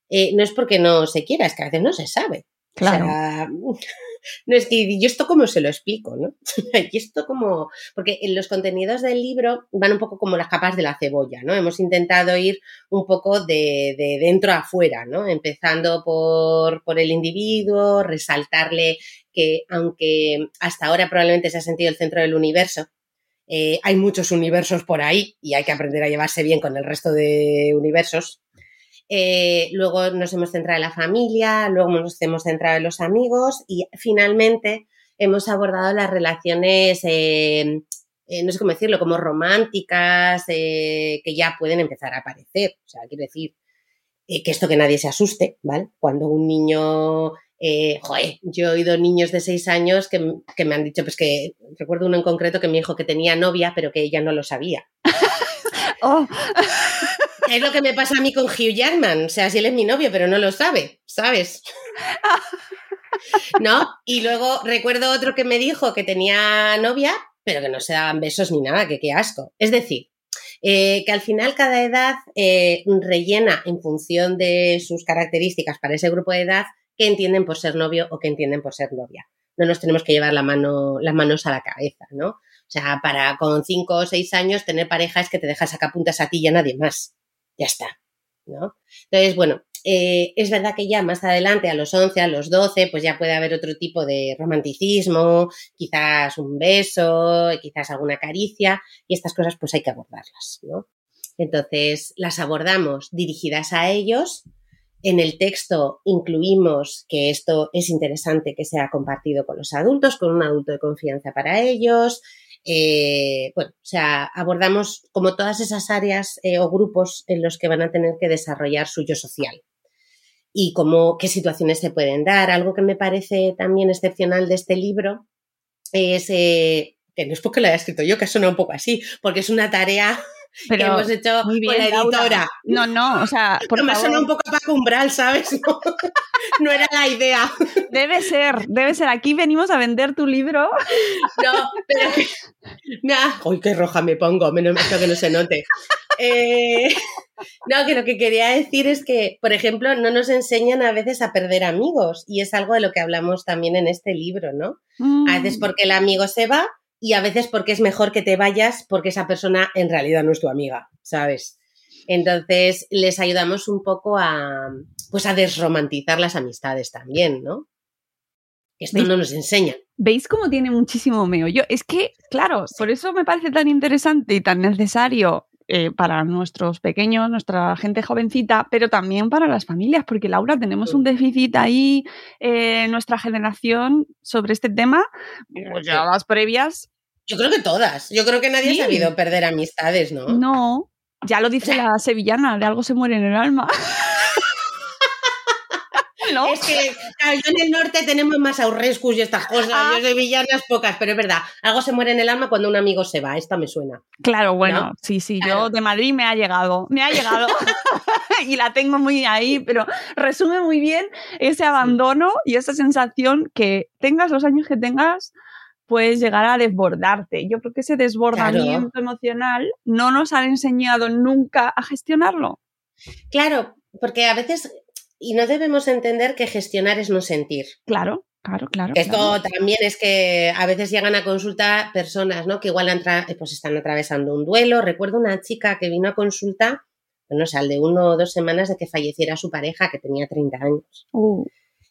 eh, no es porque no se quiera, es que a veces no se sabe. Claro. O sea, <laughs> no es que yo esto cómo se lo explico, ¿no? <laughs> y esto como, porque en los contenidos del libro van un poco como las capas de la cebolla, ¿no? Hemos intentado ir un poco de, de dentro a afuera, ¿no? Empezando por, por el individuo, resaltarle que aunque hasta ahora probablemente se ha sentido el centro del universo, eh, hay muchos universos por ahí y hay que aprender a llevarse bien con el resto de universos. Eh, luego nos hemos centrado en la familia, luego nos hemos centrado en los amigos y finalmente hemos abordado las relaciones, eh, no sé cómo decirlo, como románticas, que ya pueden empezar a aparecer. O sea, quiero decir que esto que nadie se asuste, ¿vale? Cuando un niño eh, joder, yo he oído niños de seis años que, que, me han dicho, pues que recuerdo uno en concreto que me dijo que tenía novia, pero que ella no lo sabía. <laughs> Oh. <laughs> Es lo que me pasa a mí con Hugh Jackman. O sea, si él es mi novio, pero no lo sabe, ¿sabes? <laughs> ¿No? Y luego recuerdo otro que me dijo que tenía novia, pero que no se daban besos ni nada, que qué asco. Es decir, eh, que al final cada edad eh, rellena en función de sus características para ese grupo de edad que entienden por ser novio o que entienden por ser novia. No nos tenemos que llevar la mano, las manos a la cabeza, ¿no? O sea, para con cinco o seis años tener pareja es que te dejas puntas a ti y a nadie más. Ya está, ¿no? Entonces, bueno, eh, es verdad que ya más adelante, a los 11, a los 12, pues ya puede haber otro tipo de romanticismo, quizás un beso, quizás alguna caricia, y estas cosas pues hay que abordarlas, ¿no? Entonces, las abordamos dirigidas a ellos. En el texto incluimos que esto es interesante que sea compartido con los adultos, con un adulto de confianza para ellos. Eh, bueno, o sea, abordamos como todas esas áreas eh, o grupos en los que van a tener que desarrollar su yo social, y cómo, qué situaciones se pueden dar. Algo que me parece también excepcional de este libro es, eh, que no es porque lo haya escrito yo, que suena un poco así, porque es una tarea <laughs> que hemos hecho con la editora. No, no, o sea, <laughs> por me suena un poco a Umbral, ¿sabes? <laughs> No, era la idea. Debe ser, debe ser. Aquí venimos a vender tu libro. No, pero... ¡Uy, qué roja me pongo! Menos mal que no se note. Eh, no, que lo que quería decir es que, por ejemplo, no nos enseñan a veces a perder amigos y es algo de lo que hablamos también en este libro, ¿no? A veces mm. porque el amigo se va y a veces porque es mejor que te vayas porque esa persona en realidad no es tu amiga, ¿sabes? Entonces les ayudamos un poco a, pues a desromantizar las amistades también, ¿no? Esto no nos enseña. ¿Veis cómo tiene muchísimo meollo? Es que, claro, por eso me parece tan interesante y tan necesario eh, para nuestros pequeños, nuestra gente jovencita, pero también para las familias, porque Laura, tenemos un déficit ahí eh, en nuestra generación sobre este tema, pues ya las previas. Yo creo que todas. Yo creo que nadie ha sabido perder amistades, ¿no? No, ya lo dice la sevillana, de algo se muere en el alma. <laughs> Es que yo en el norte tenemos más aurrescus y estas cosas. Ah. Yo soy villanas pocas, pero es verdad. Algo se muere en el alma cuando un amigo se va. Esta me suena. Claro, bueno, sí, sí. Yo de Madrid me ha llegado. Me ha llegado. <laughs> <laughs> y la tengo muy ahí, pero resume muy bien ese abandono y esa sensación que tengas los años que tengas puedes llegar a desbordarte. Yo creo que ese desbordamiento emocional no nos han enseñado nunca a gestionarlo. Claro, porque a veces y no debemos entender que gestionar es no sentir. Claro, claro, claro. Esto también es que a veces llegan a consulta personas, ¿no? Que igual pues están atravesando un duelo. Recuerdo una chica que vino a consulta, bueno, o sea, al de uno o dos semanas de que falleciera su pareja, que tenía 30 años. Uh.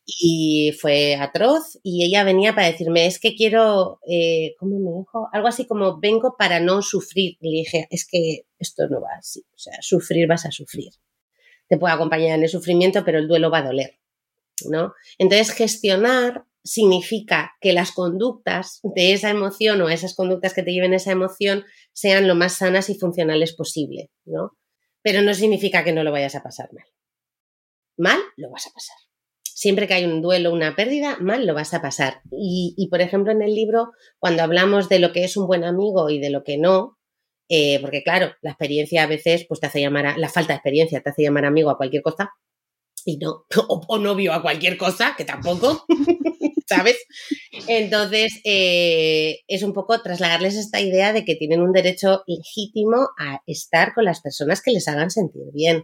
Y fue atroz y ella venía para decirme, es que quiero, eh, ¿cómo me dijo? Algo así como, vengo para no sufrir. Le dije, es que esto no va así, o sea, sufrir vas a sufrir te puede acompañar en el sufrimiento, pero el duelo va a doler, ¿no? Entonces, gestionar significa que las conductas de esa emoción o esas conductas que te lleven esa emoción sean lo más sanas y funcionales posible, ¿no? Pero no significa que no lo vayas a pasar mal. Mal lo vas a pasar. Siempre que hay un duelo, una pérdida, mal lo vas a pasar. Y, y, por ejemplo, en el libro, cuando hablamos de lo que es un buen amigo y de lo que no, eh, porque claro, la experiencia a veces pues te hace llamar, a, la falta de experiencia te hace llamar amigo a cualquier cosa y no, <laughs> o, novio a cualquier cosa, que tampoco, <laughs> ¿sabes? Entonces, eh, es un poco trasladarles esta idea de que tienen un derecho legítimo a estar con las personas que les hagan sentir bien.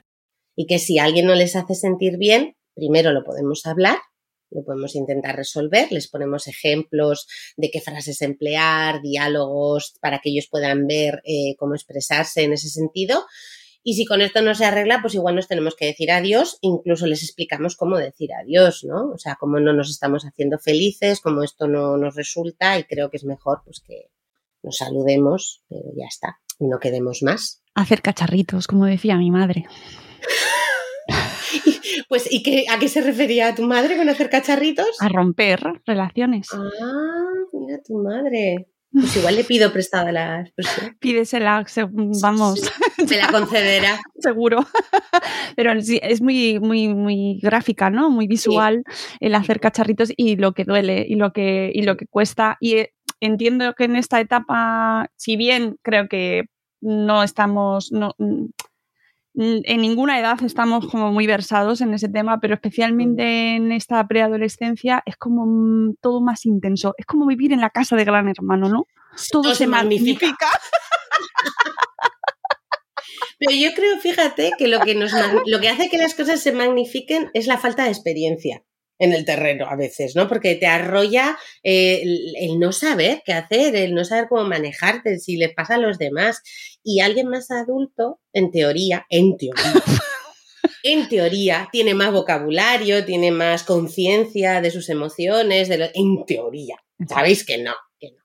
Y que si alguien no les hace sentir bien, primero lo podemos hablar, lo podemos intentar resolver, les ponemos ejemplos de qué frases emplear, diálogos para que ellos puedan ver eh, cómo expresarse en ese sentido. Y si con esto no se arregla, pues igual nos tenemos que decir adiós, incluso les explicamos cómo decir adiós, ¿no? O sea, cómo no nos estamos haciendo felices, cómo esto no nos resulta y creo que es mejor pues que nos saludemos, pero ya está, y no quedemos más. Hacer cacharritos, como decía mi madre. <laughs> Pues, ¿y qué, a qué se refería tu madre con hacer cacharritos? A romper relaciones. Ah, mira tu madre. Pues igual le pido prestada la expresión. <laughs> Pídesela, vamos. Se la <laughs> concederá. Seguro. Pero sí, es muy, muy, muy gráfica, ¿no? Muy visual el hacer cacharritos y lo que duele y lo que, y lo que cuesta. Y eh, entiendo que en esta etapa, si bien creo que no estamos, no, en ninguna edad estamos como muy versados en ese tema, pero especialmente en esta preadolescencia es como todo más intenso. Es como vivir en la casa de Gran Hermano, ¿no? Todo, se, magnifica. <laughs> Pero yo creo, fíjate, que lo que, nos, lo que hace que las cosas se magnifiquen es la falta de experiencia en el terreno a veces, ¿no? Porque te arrolla eh, el, no saber qué hacer, el no saber cómo manejarte, si les pasa a los demás. Y alguien más adulto, en teoría, en teoría, <laughs> en teoría, tiene más vocabulario, tiene más conciencia de sus emociones, de en teoría. Sabéis que no, que no.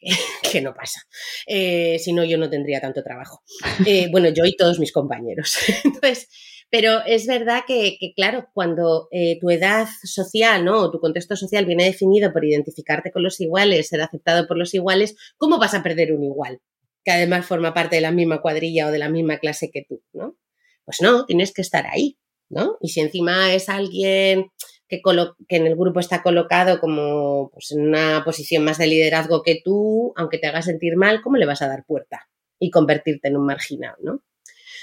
<laughs> que no pasa. Eh, si no, yo no tendría tanto trabajo. Eh, bueno, yo y todos mis compañeros. <laughs> Entonces, pero es verdad que, claro, cuando eh, tu edad social, ¿no? O tu contexto social viene definido por identificarte con los iguales, ser aceptado por los iguales, ¿cómo vas a perder un igual? Que además forma parte de la misma cuadrilla o de la misma clase que tú, ¿no? Pues no, tienes que estar ahí, ¿no? Y si encima es alguien que, en el grupo está colocado como pues, en una posición más de liderazgo que tú, aunque te haga sentir mal, ¿cómo le vas a dar puerta? Y convertirte en un marginal, ¿no?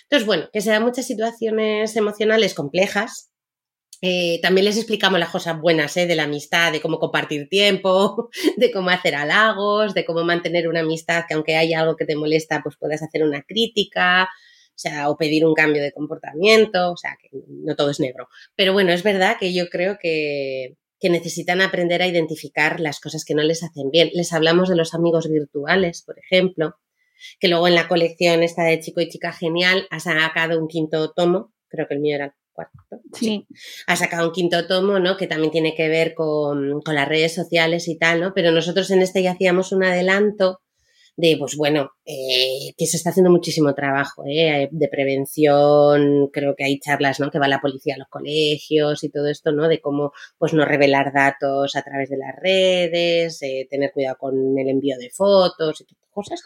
Entonces, bueno, que se dan muchas situaciones emocionales complejas. Eh, también les explicamos las cosas buenas ¿eh? de la amistad, de cómo compartir tiempo, <laughs> de cómo hacer halagos, de cómo mantener una amistad que aunque haya algo que te molesta, pues puedas hacer una crítica, o o pedir un cambio de comportamiento, o sea, que no todo es negro. Pero bueno, es verdad que yo creo que, que necesitan aprender a identificar las cosas que no les hacen bien. Les hablamos de los amigos virtuales, por ejemplo, que luego en la colección esta de Chico y Chica Genial ha sacado un quinto tomo, creo que el mío era el cuarto. Sí. Ha sacado un quinto tomo, ¿no? Que también tiene que ver con, con las redes sociales y tal, ¿no? Pero nosotros en este ya hacíamos un adelanto de, pues bueno, eh, que se está haciendo muchísimo trabajo eh, de prevención, creo que hay charlas, ¿no? Que va la policía a los colegios y todo esto, ¿no? De cómo, pues no revelar datos a través de las redes, eh, tener cuidado con el envío de fotos y cosas.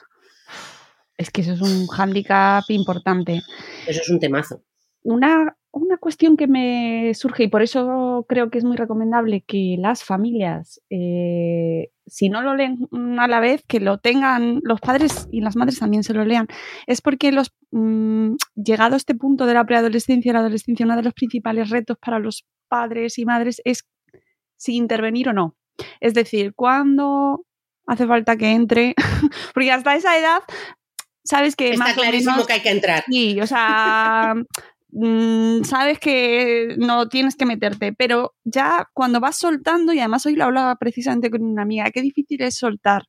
Es que eso es un hándicap importante. Eso es un temazo. Una, una, cuestión que me surge y por eso creo que es muy recomendable que las familias, eh, si no lo leen a la vez, que lo tengan los padres y las madres también se lo lean, es porque los mm, llegado a este punto de la preadolescencia y la adolescencia, uno de los principales retos para los padres y madres es si intervenir o no. Es decir, cuando hace falta que entre, <laughs> porque hasta esa edad sabes que está clarísimo que hay que entrar. Sí, o sea, <laughs> mm, sabes que no tienes que meterte, pero ya cuando vas soltando, y además hoy lo hablaba precisamente con una amiga, qué difícil es soltar,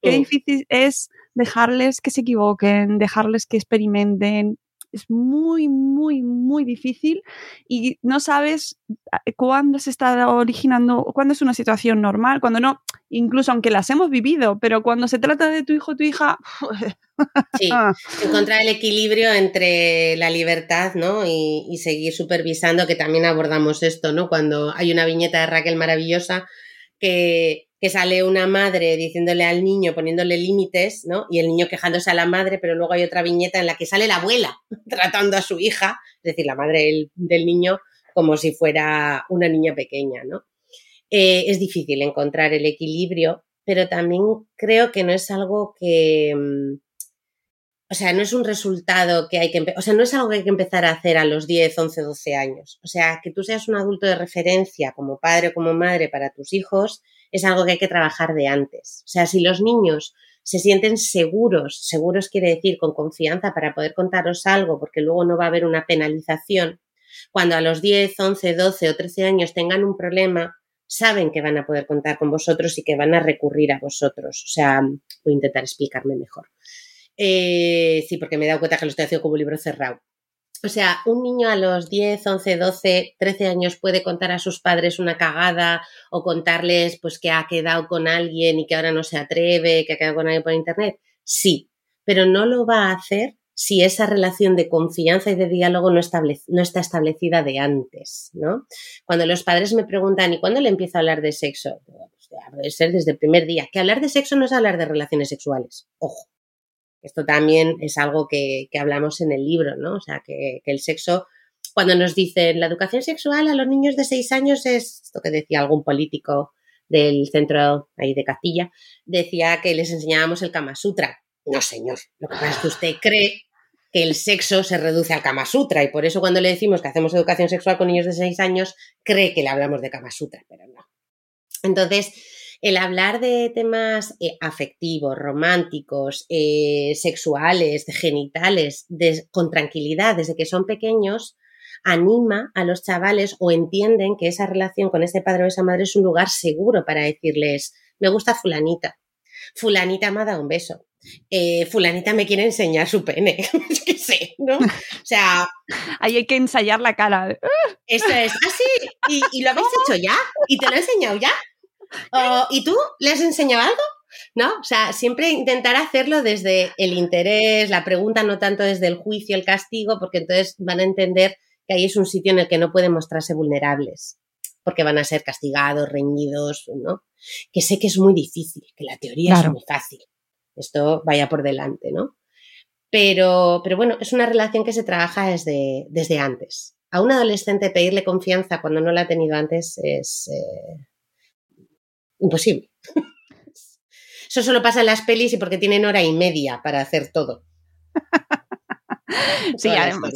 qué difícil es dejarles que se equivoquen, dejarles que experimenten, es muy, muy, muy difícil y no sabes eh, cuándo se está originando, cuándo es una situación normal, cuando no, incluso aunque las hemos vivido, pero cuando se trata de tu hijo o tu hija... Sí, <laughs> encontrar el equilibrio entre la libertad ¿no? y, y seguir supervisando, que también abordamos esto, ¿no? Cuando hay una viñeta de Raquel maravillosa que que sale una madre diciéndole al niño, poniéndole límites, ¿no? Y el niño quejándose a la madre, pero luego hay otra viñeta en la que sale la abuela <laughs> tratando a su hija, es decir, la madre del, niño, como si fuera una niña pequeña, ¿no? Eh, es difícil encontrar el equilibrio, pero también creo que no es algo que, mm, o sea, no es un resultado que hay que, o sea, no es algo que hay que empezar a hacer a los 10, 11, 12 años. O sea, que tú seas un adulto de referencia como padre o como madre para tus hijos, es algo que hay que trabajar de antes. O sea, si los niños se sienten seguros, seguros quiere decir con confianza para poder contaros algo, porque luego no va a haber una penalización, cuando a los 10, 11, 12 o 13 años tengan un problema, saben que van a poder contar con vosotros y que van a recurrir a vosotros. O sea, voy a intentar explicarme mejor. Eh, sí, porque me he dado cuenta que lo estoy haciendo como un libro cerrado. O sea, un niño a los 10, 11, 12, 13 años puede contar a sus padres una cagada o contarles pues que ha quedado con alguien y que ahora no se atreve, que ha quedado con alguien por internet. Sí, pero no lo va a hacer si esa relación de confianza y de diálogo no, no está establecida de antes, ¿no? Cuando los padres me preguntan, ¿y cuándo le empiezo a hablar de sexo? Pues, puede ser desde el primer día. Que hablar de sexo no es hablar de relaciones sexuales. Ojo, esto también es algo que, hablamos en el libro, ¿no? O sea, que, el sexo, cuando nos dicen la educación sexual a los niños de seis años es esto que decía algún político del centro ahí de Castilla, decía que les enseñábamos el Kama Sutra. No, señor, lo que pasa es que usted cree que el sexo se reduce al Kama Sutra y por eso cuando le decimos que hacemos educación sexual con niños de seis años, cree que le hablamos de Kama Sutra, pero no. Entonces, el hablar de temas eh, afectivos, románticos, eh, sexuales, genitales, con tranquilidad desde que son pequeños, anima a los chavales o entienden que esa relación con ese padre o esa madre es un lugar seguro para decirles, me gusta fulanita, fulanita me ha dado un beso, eh, fulanita me quiere enseñar su pene, <laughs> qué sé, ¿no? O sea... <laughs> Ahí hay que ensayar la cara. Eso es, así, ah, ¿Y, ¿Y, lo habéis hecho ya? ¿Y te lo he enseñado ya? ¿Y tú le has enseñado algo? ¿No? O sea, siempre intentar hacerlo desde el interés, la pregunta, no tanto desde el juicio, el castigo, porque entonces van a entender que ahí es un sitio en el que no pueden mostrarse vulnerables, porque van a ser castigados, reñidos, ¿no? Que sé que es muy difícil, que la teoría es muy fácil. Esto vaya por delante, ¿no? Pero, pero bueno, es una relación que se trabaja desde, desde antes. A un adolescente pedirle confianza cuando no la ha tenido antes es, eh, imposible. Eso solo pasa en las pelis y porque tienen hora y media para hacer todo. <laughs> sí, además.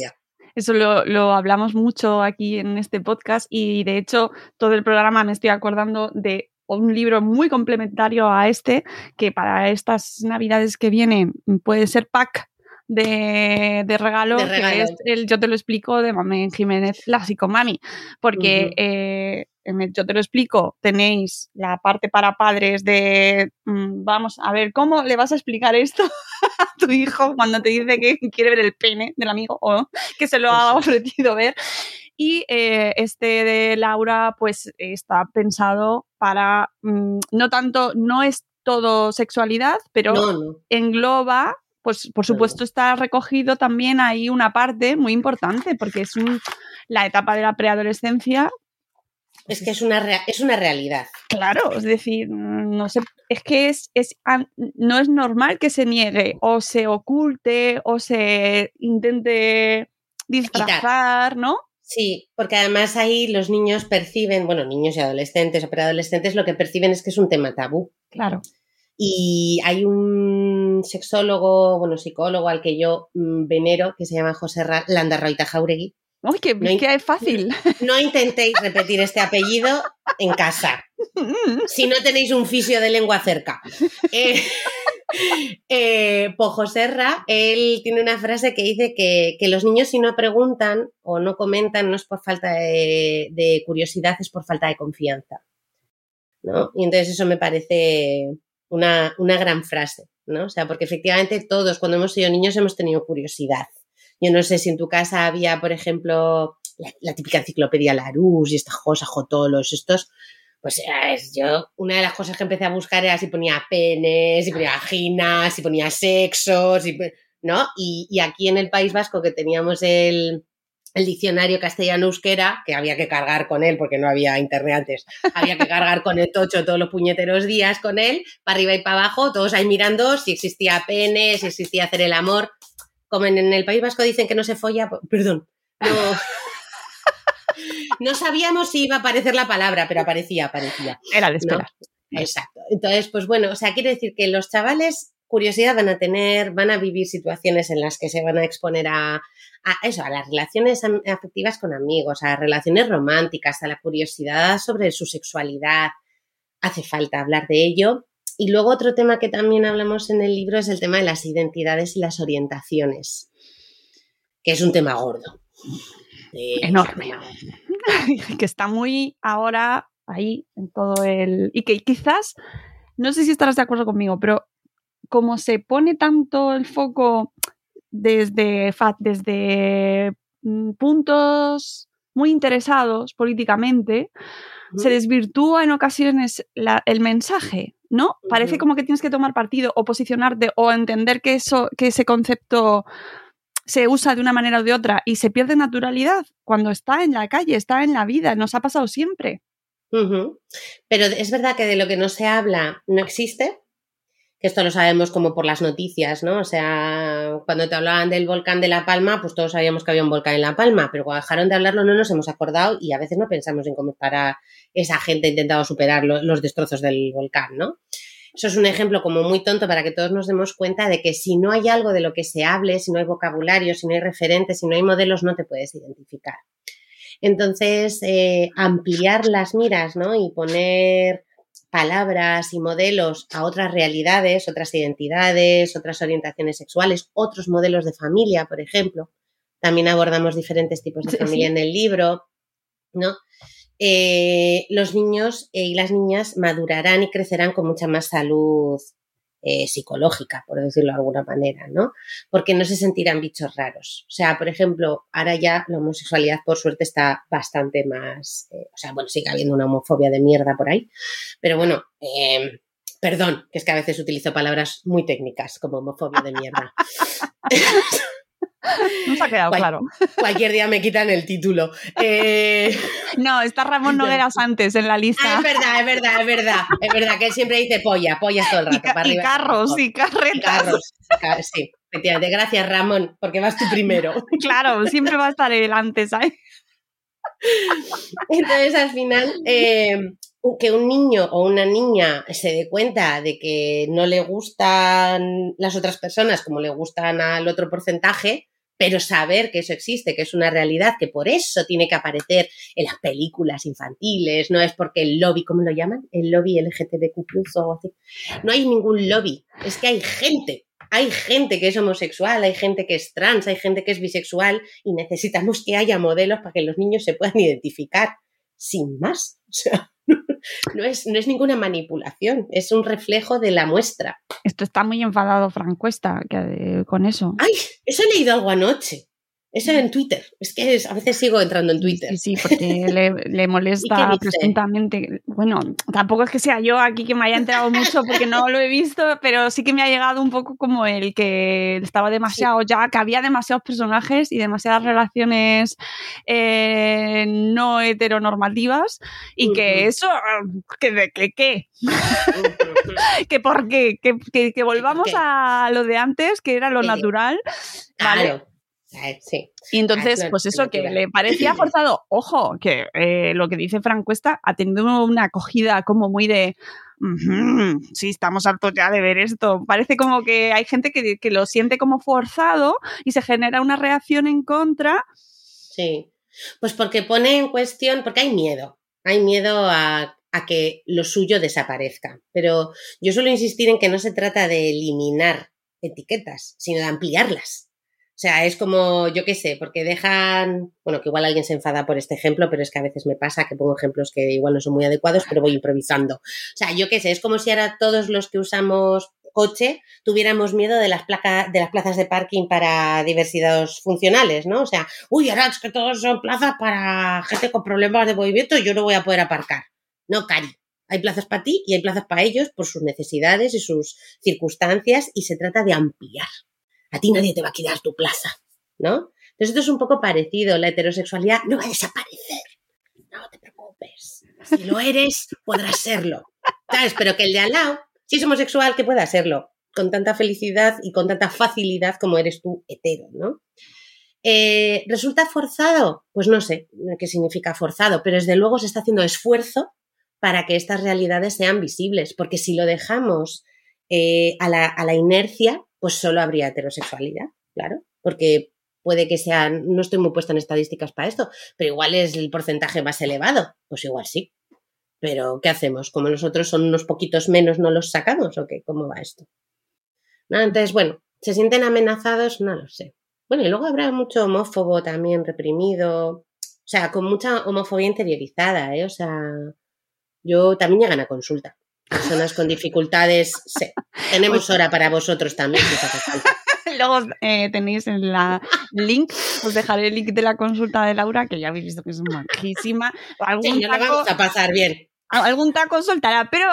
Eso lo, lo, hablamos mucho aquí en este podcast y de hecho todo el programa me estoy acordando de un libro muy complementario a este que para estas navidades que vienen puede ser pack de, de, regalo, que es el Yo te lo explico de Mamén Jiménez, la psicomami, porque eh, yo te lo explico, tenéis la parte para padres de, mm, vamos a ver, ¿cómo le vas a explicar esto <laughs> a tu hijo cuando te dice que quiere ver el pene del amigo o que se lo ha ofrecido ver? Y eh, este de Laura, pues está pensado para, mm, no tanto, no es todo sexualidad, pero engloba pues por supuesto está recogido también ahí una parte muy importante, porque es la etapa de la preadolescencia. Es que es una, es una realidad. Claro, es decir, no sé, es que es, es, no es normal que se niegue o se oculte o se intente disfrazar, ¿no? Sí, porque además ahí los niños perciben, bueno, niños y adolescentes o preadolescentes lo que perciben es que es un tema tabú. Claro. Y hay un sexólogo, bueno, psicólogo al que yo mm, venero, que se llama José Landarroita Jauregui. ¡Uy, qué, no es fácil! <laughs> No intentéis repetir este apellido en casa, <laughs> si no tenéis un fisio de lengua cerca. <laughs> Eh, eh, Pojo Serra, él tiene una frase que dice que, los niños si no preguntan o no comentan no es por falta de, de curiosidad, es por falta de confianza. ¿no? Y entonces eso me parece una, una gran frase, ¿no? O sea, porque efectivamente todos cuando hemos sido niños hemos tenido curiosidad Yo no sé si en tu casa había, por ejemplo, la, típica enciclopedia Larousse y estas cosas, Jotolos, estos. Pues yo, una de las cosas que empecé a buscar era si ponía penes, si ponía vaginas, si ponía sexos, ¿no? Y, aquí en el País Vasco que teníamos el, el diccionario castellano-euskera, que había que cargar con él porque no había internet antes, había que cargar con el tocho todos los puñeteros días con él, para arriba y para abajo, todos ahí mirando si existía pene, si existía hacer el amor. Como en, el País Vasco dicen que no se folla, perdón, no, <laughs> no sabíamos si iba a aparecer la palabra, pero aparecía, aparecía. Era de espera. Exacto. Entonces, pues bueno, o sea, quiere decir que los chavales curiosidad van a tener, van a vivir situaciones en las que se van a exponer a, eso, a las relaciones afectivas con amigos, a relaciones románticas, a la curiosidad sobre su sexualidad. Hace falta hablar de ello. Y luego otro tema que también hablamos en el libro es el tema de las identidades y las orientaciones, que es un tema gordo. Enorme. <laughs> que está muy ahora ahí en todo el... Y que quizás, no sé si estarás de acuerdo conmigo, pero como se pone tanto el foco desde, desde mm, puntos muy interesados políticamente, se desvirtúa en ocasiones el mensaje, ¿no? Parece como que tienes que tomar partido o posicionarte o entender que, eso, que ese concepto se usa de una manera o de otra y se pierde naturalidad cuando está en la calle, está en la vida, nos ha pasado siempre. Pero es verdad que de lo que no se habla no existe, esto lo sabemos como por las noticias, ¿no? O sea, cuando te hablaban del volcán de La Palma, pues todos sabíamos que había un volcán en La Palma, pero cuando dejaron de hablarlo no nos hemos acordado y a veces no pensamos en cómo para esa gente intentado superar los destrozos del volcán, ¿no? Eso es un ejemplo como muy tonto para que todos nos demos cuenta de que si no hay algo de lo que se hable, si no hay vocabulario, si no hay referentes, si no hay modelos, no te puedes identificar. Entonces, eh, ampliar las miras, ¿no? Y poner palabras y modelos a otras realidades, otras identidades, otras orientaciones sexuales, otros modelos de familia, por ejemplo. También abordamos diferentes tipos de familia en el libro, ¿no? Eh, los niños y las niñas madurarán y crecerán con mucha más salud eh, psicológica, por decirlo de alguna manera, ¿no? Porque no se sentirán bichos raros. O sea, por ejemplo, ahora ya la homosexualidad, por suerte, está bastante más. Eh, o sea, bueno, sigue habiendo una homofobia de mierda por ahí, pero bueno. Em, perdón, que es que a veces utilizo palabras muy técnicas como homofobia de mierda. <laughs> <laughs> No se ha quedado claro. Cualquier día me quitan el título. Eh, <laughs> no, está Ramón Nogueras antes en la lista. Ah, es verdad, es verdad, es verdad. Es verdad que él siempre dice polla, polla todo el rato. Y, para arriba, y carros, y carretas. Y carros, sí, efectivamente. Gracias, Ramón, porque vas tú primero. <laughs> Claro, siempre va a estar él antes, ¿sabes? Entonces, al final, eh, que un niño o una niña se dé cuenta de que no le gustan las otras personas como le gustan al otro porcentaje, pero saber que eso existe, que es una realidad, que por eso tiene que aparecer en las películas infantiles, no es porque el lobby, ¿cómo lo llaman? El lobby LGTBQ o así. No hay ningún lobby, es que hay gente, hay gente que es homosexual, hay gente que es trans, hay gente que es bisexual y necesitamos que haya modelos para que los niños se puedan <laughs> identificar, sin más. <laughs> no es, no es ninguna manipulación, es un reflejo de la muestra. Esto está muy enfadado Francuesta que, con eso. ¡Ay! Eso he leído algo anoche. Eso en Twitter. Es que a veces sigo entrando en Twitter. Sí, porque <laughs> le, molesta presuntamente. Bueno, tampoco es que sea yo aquí que me haya enterado mucho porque no lo he visto, pero sí que me ha llegado un poco como el que estaba demasiado ya, que había demasiados personajes y demasiadas relaciones eh, no heteronormativas y que eso, que, que, qué. <laughs> que por qué, que, que, volvamos a lo de antes, que era lo natural. Claro. Y entonces, pues eso, que le parecía <clears throat> forzado. Ojo, que eh, lo que dice Frank Cuesta ha tenido una acogida como muy de. sí, estamos hartos ya de ver esto. Parece como que hay gente que, que, lo siente como forzado y se genera una reacción en contra. Sí. Pues porque pone en cuestión, porque hay miedo. Hay miedo a, a que lo suyo desaparezca. Pero yo suelo insistir en que no se trata de eliminar etiquetas, sino de ampliarlas. O sea, es como, yo qué sé, porque dejan, bueno, que igual alguien se enfada por este ejemplo, pero es que a veces me pasa que pongo ejemplos que igual no son muy adecuados, pero voy improvisando. O sea, yo qué sé, es como si ahora todos los que usamos coche tuviéramos miedo de las, placas de las plazas de parking para diversidad funcionales, ¿no? O sea, uy, ahora es que todos son plazas para gente con problemas de movimiento y yo no voy a poder aparcar. No, Cari. Hay plazas para ti y hay plazas para ellos por sus necesidades y sus circunstancias y se trata de ampliar. A ti nadie te va a quitar tu plaza, ¿no? Entonces esto es un poco parecido. La heterosexualidad no va a desaparecer. No te preocupes. Si lo eres, podrás serlo. ¿Sabes? Pero que el de al lado, si es homosexual, que pueda serlo. Con tanta felicidad y con tanta facilidad como eres tú hetero, ¿no? Eh, ¿Resulta forzado? Pues no sé qué significa forzado, pero desde luego se está haciendo esfuerzo para que estas realidades sean visibles, porque si lo dejamos eh, a, la, a la inercia, pues solo habría heterosexualidad, claro, porque puede que sea, no estoy muy puesta en estadísticas para esto, pero igual es el porcentaje más elevado, pues igual sí. Pero, ¿qué hacemos? Como nosotros son unos poquitos menos, ¿no los sacamos o qué? ¿Cómo va esto? ¿No? Entonces, bueno, ¿se sienten amenazados? No lo sé. Bueno, y luego habrá mucho homófobo también reprimido, o sea, con mucha homofobia interiorizada, ¿eh? O sea, yo también llegan a consulta. Personas con dificultades, sí. Tenemos <laughs> hora para vosotros también, si os. <laughs> Luego eh, tenéis en la link, os dejaré el link de la consulta de Laura, que ya habéis visto que es majísima. Algún Sí, taco, vamos a pasar bien. algún taco soltará, pero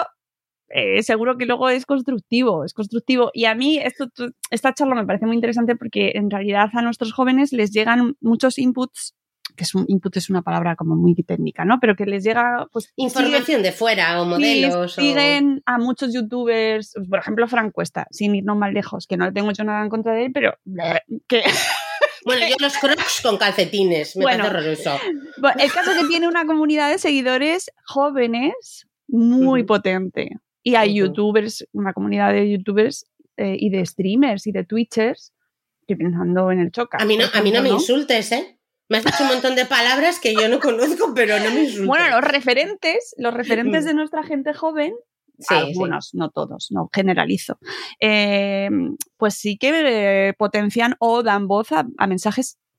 eh, seguro que luego es constructivo, es constructivo. Y a mí esto, esta charla me parece muy interesante porque en realidad a nuestros jóvenes les llegan muchos inputs, que es un input es una palabra como muy técnica, ¿no? Pero que les llega, pues, siguen- Información de fuera o modelos. Sí, o- siguen a muchos youtubers, por ejemplo, Fran Cuesta, sin irnos más lejos, que no le tengo hecho nada en contra de él, pero <laughs> que Bueno, yo <laughs> los crocs con calcetines, me Bueno. parece horroroso. <laughs> Bueno, el caso es que tiene una comunidad de seguidores jóvenes muy potente. Y hay youtubers, una comunidad de youtubers eh, y de streamers y de twitchers, estoy pensando en el choca. A mí no, a mí no me ejemplo, insultes, ¿eh? Me has dicho un montón de palabras que yo no conozco, pero no me insultes. Bueno, los referentes, los referentes Mm. de nuestra gente joven, Sí, algunos, no todos, no generalizo, eh, pues sí que eh, potencian o dan voz a, a mensajes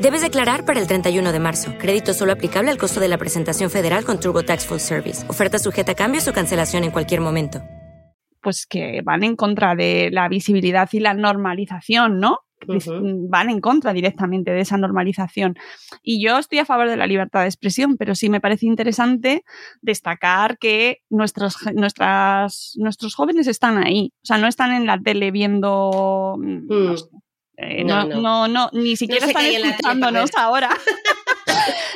Debes declarar para el 31 de marzo. Crédito solo aplicable al costo de la presentación federal con TurboTax Full Service. Oferta sujeta a cambios o cancelación en cualquier momento. pues que van en contra de la visibilidad y la normalización, ¿no? Ujú. Van en contra directamente de esa normalización. Y yo estoy a favor de la libertad de expresión, pero sí me parece interesante destacar que nuestros, nuestras, nuestros jóvenes están ahí. O sea, no están en la tele viendo. mm, no Mm. sé, eh, No, no, no. ni siquiera están escuchándonos ahora. <laughs>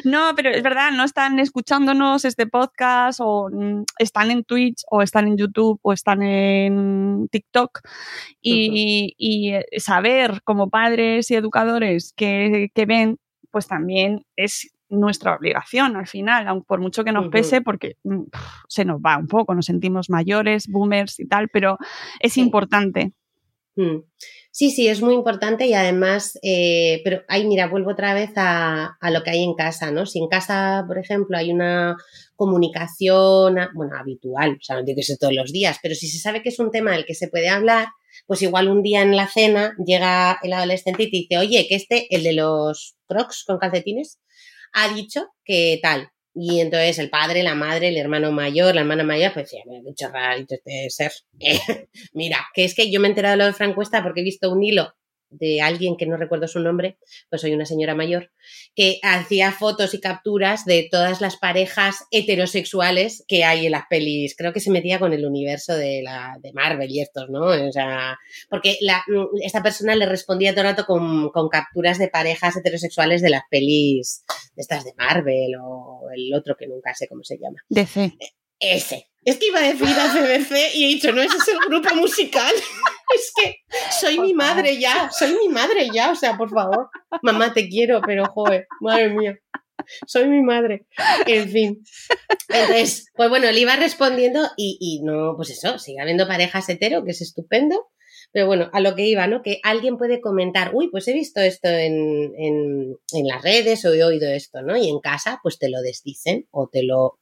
No, pero es verdad, no están escuchándonos este podcast o mm, están en Twitch o están en YouTube o están en TikTok y, y, eh, saber como padres y educadores que, que ven, pues también es nuestra obligación al final, aun por mucho que nos pese, porque mm, se nos va un poco, nos sentimos mayores, boomers y tal, pero es Sí. importante. Mm. Sí, sí, es muy importante y además, eh, pero ahí mira, vuelvo otra vez a, a lo que hay en casa, ¿no? Si en casa, por ejemplo, hay una comunicación, bueno, habitual, o sea, no tiene que ser todos los días, pero si se sabe que es un tema del que se puede hablar, pues igual un día en la cena llega el adolescente y te dice, oye, que este, el de los crocs con calcetines, ha dicho que tal. Y entonces el padre, la madre, el hermano mayor, la hermana mayor, pues ya, qué chorradito este ser. <laughs> Mira, que es que yo me he enterado de lo de Frank Cuesta porque he visto un hilo de alguien que no recuerdo su nombre, pues soy una señora mayor, que hacía fotos y capturas de todas las parejas heterosexuales que hay en las pelis. Creo que se metía con el universo de, la, de Marvel y estos, ¿no? O sea, porque la, esta persona le respondía todo el rato con, con capturas de parejas heterosexuales de las pelis, de estas de Marvel o el otro que nunca sé cómo se llama. DC. Ese. Es que iba a decir ACDC y he dicho, no, ese es el grupo musical. <laughs> es que soy mi madre ya, soy mi madre ya, o sea, por favor. Mamá, te quiero, pero joder, madre mía. Soy mi madre. En fin. Entonces, pues bueno, le iba respondiendo y, y no, pues eso, sigue habiendo parejas hetero, que es estupendo. Pero bueno, a lo que iba, ¿no? Que alguien puede comentar, uy, pues he visto esto en, en, en las redes o he oído esto, ¿no? Y en casa, pues te lo desdicen o te lo,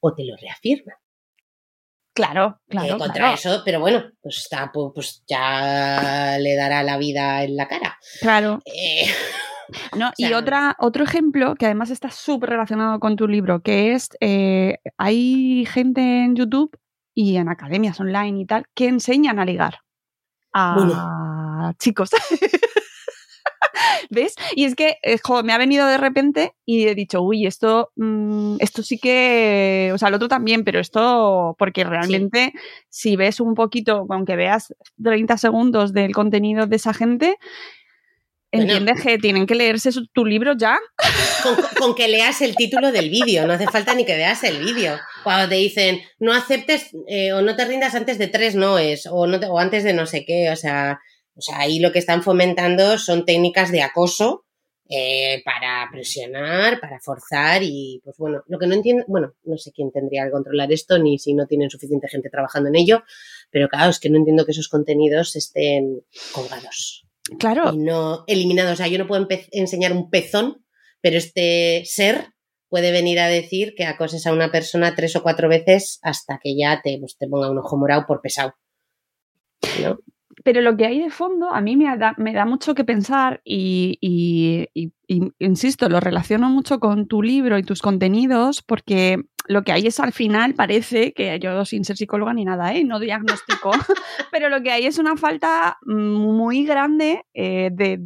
o te lo reafirman. Claro, claro. Eh, contra claro. eso, pero bueno, pues está, pues, pues ya le dará la vida en la cara. Claro. Eh, <laughs> No, o y otra, otro ejemplo que además está súper relacionado con tu libro, que es, eh, hay gente en YouTube y en academias online y tal que enseñan a ligar a chicos. <laughs> ¿Ves? Y es que, eh, jo, me ha venido de repente y he dicho, uy, esto, mm, esto sí que, o sea, el otro también, pero esto, porque realmente si ves un poquito, aunque veas 30 segundos del contenido de esa gente, Bueno. entiendes que tienen que leerse su- tu libro ya. con, con que leas el título del vídeo, no hace falta ni que veas el vídeo. Cuando te dicen, no aceptes eh, o no te rindas antes de tres noes o, no te- o antes de no sé qué, o sea, o sea, ahí lo que están fomentando son técnicas de acoso eh, para presionar, para forzar y pues bueno, lo que no entiendo, bueno, no sé quién tendría que controlar esto ni si no tienen suficiente gente trabajando en ello, pero claro, es que no entiendo que esos contenidos estén colgados Claro, y no eliminados. O sea, yo no puedo enseñar un pezón, pero este ser puede venir a decir que acoses a una persona tres o cuatro veces hasta que ya te, pues, te ponga un ojo morado por pesado. ¿no? Pero lo que hay de fondo a mí me da, me da mucho que pensar y, y- y- y, insisto, lo relaciono mucho con tu libro y tus contenidos porque lo que hay es al final parece que yo sin ser psicóloga ni nada, ¿eh? no diagnostico, <laughs> pero lo que hay es una falta muy grande eh, de-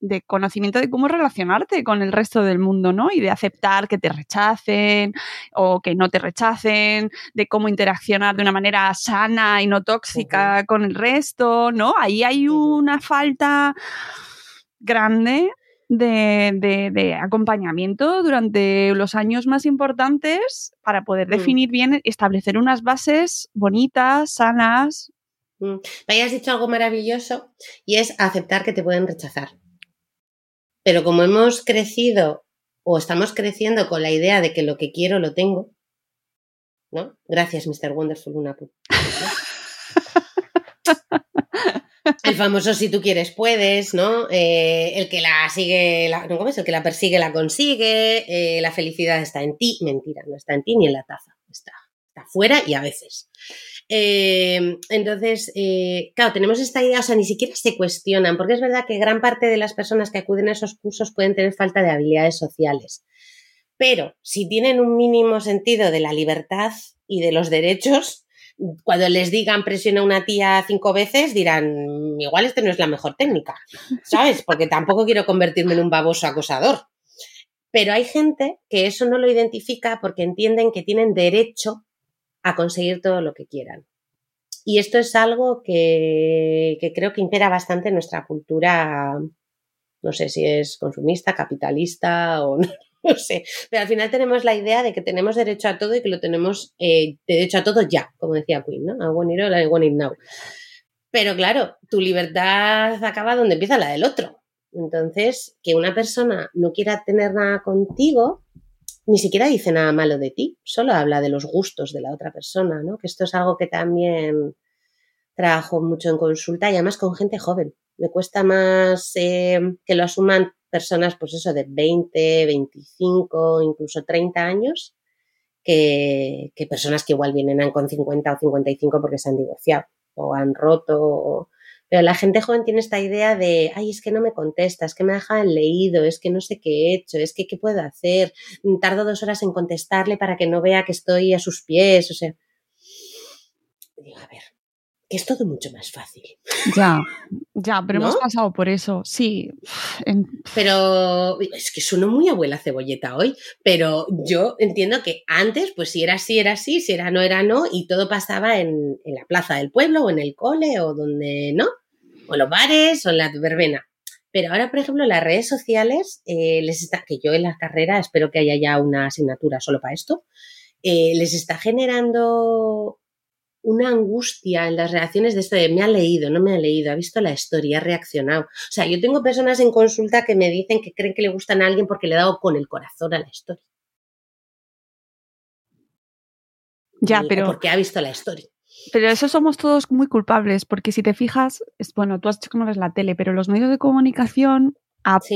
de conocimiento de cómo relacionarte con el resto del mundo, ¿no? Y de aceptar que te rechacen o que no te rechacen, de cómo interaccionar de una manera sana y no tóxica con el resto, ¿no? Ahí hay una falta grande de, de- de acompañamiento durante los años más importantes para poder Mm. definir bien, establecer unas bases bonitas, sanas. Mm. Me hayas dicho algo maravilloso y es aceptar que te pueden rechazar. Pero como hemos crecido o estamos creciendo con la idea de que lo que quiero lo tengo, ¿no? Gracias, Mr. Wonderful Unapu. <laughs> El famoso si tú quieres puedes, ¿no? Eh, el que la sigue, la, ¿no? ¿cómo es? El que la persigue la consigue, eh, la felicidad está en ti. Mentira, no está en ti ni en la taza, está, está fuera y a veces. Eh, entonces, eh, claro, tenemos esta idea, o sea, ni siquiera se cuestionan, porque es verdad que gran parte de las personas que acuden a esos cursos pueden tener falta de habilidades sociales. Pero si tienen un mínimo sentido de la libertad y de los derechos, cuando les digan presiona a una tía cinco veces, dirán, igual este no es la mejor técnica, ¿sabes? Porque tampoco quiero convertirme en un baboso acosador. Pero hay gente que eso no lo identifica porque entienden que tienen derecho a conseguir todo lo que quieran. Y esto es algo que, que creo que impera bastante en nuestra cultura, no sé si es consumista, capitalista o no, <laughs> no sé, pero al final tenemos la idea de que tenemos derecho a todo y que lo tenemos eh, derecho a todo ya, como decía Queen, ¿no? I want it all, I want it now. Pero claro, tu libertad acaba donde empieza la del otro. Entonces, que una persona no quiera tener nada contigo, ni siquiera dice nada malo de ti, solo habla de los gustos de la otra persona, ¿no? Que esto es algo que también trabajo mucho en consulta y además con gente joven. Me cuesta más eh, que lo asuman personas, pues eso, de 20, 25, incluso 30 años, que, personas que igual vienen con 50 o 55 porque se han divorciado o han roto. o- Pero la gente joven tiene esta idea de, ay, es que no me contesta, es que me deja leído, es que no sé qué he hecho, es que qué puedo hacer, tardo dos horas en contestarle para que no vea que estoy a sus pies, o sea. Digo, a ver, que es todo mucho más fácil. Ya, ya, pero hemos pasado por eso, sí. Pero es que sueno muy abuela cebolleta hoy, pero yo entiendo que antes, pues si era así, era así, si era no, era no, y todo pasaba en, en la plaza del pueblo o en el cole o donde no, o los bares o la verbena. Pero ahora, por ejemplo, las redes sociales, eh, les está, que yo en la carrera espero que haya ya una asignatura solo para esto, eh, les está generando una angustia en las reacciones de esto de me ha leído, no me ha leído, ha visto la historia, ha reaccionado. O sea, yo tengo personas en consulta que me dicen que creen que le gustan a alguien porque le ha dado con el corazón a la historia. Ya, pero. Porque ha visto la historia. Pero eso somos todos muy culpables, porque si te fijas, es, bueno, tú has dicho que no ves la tele, pero los medios de comunicación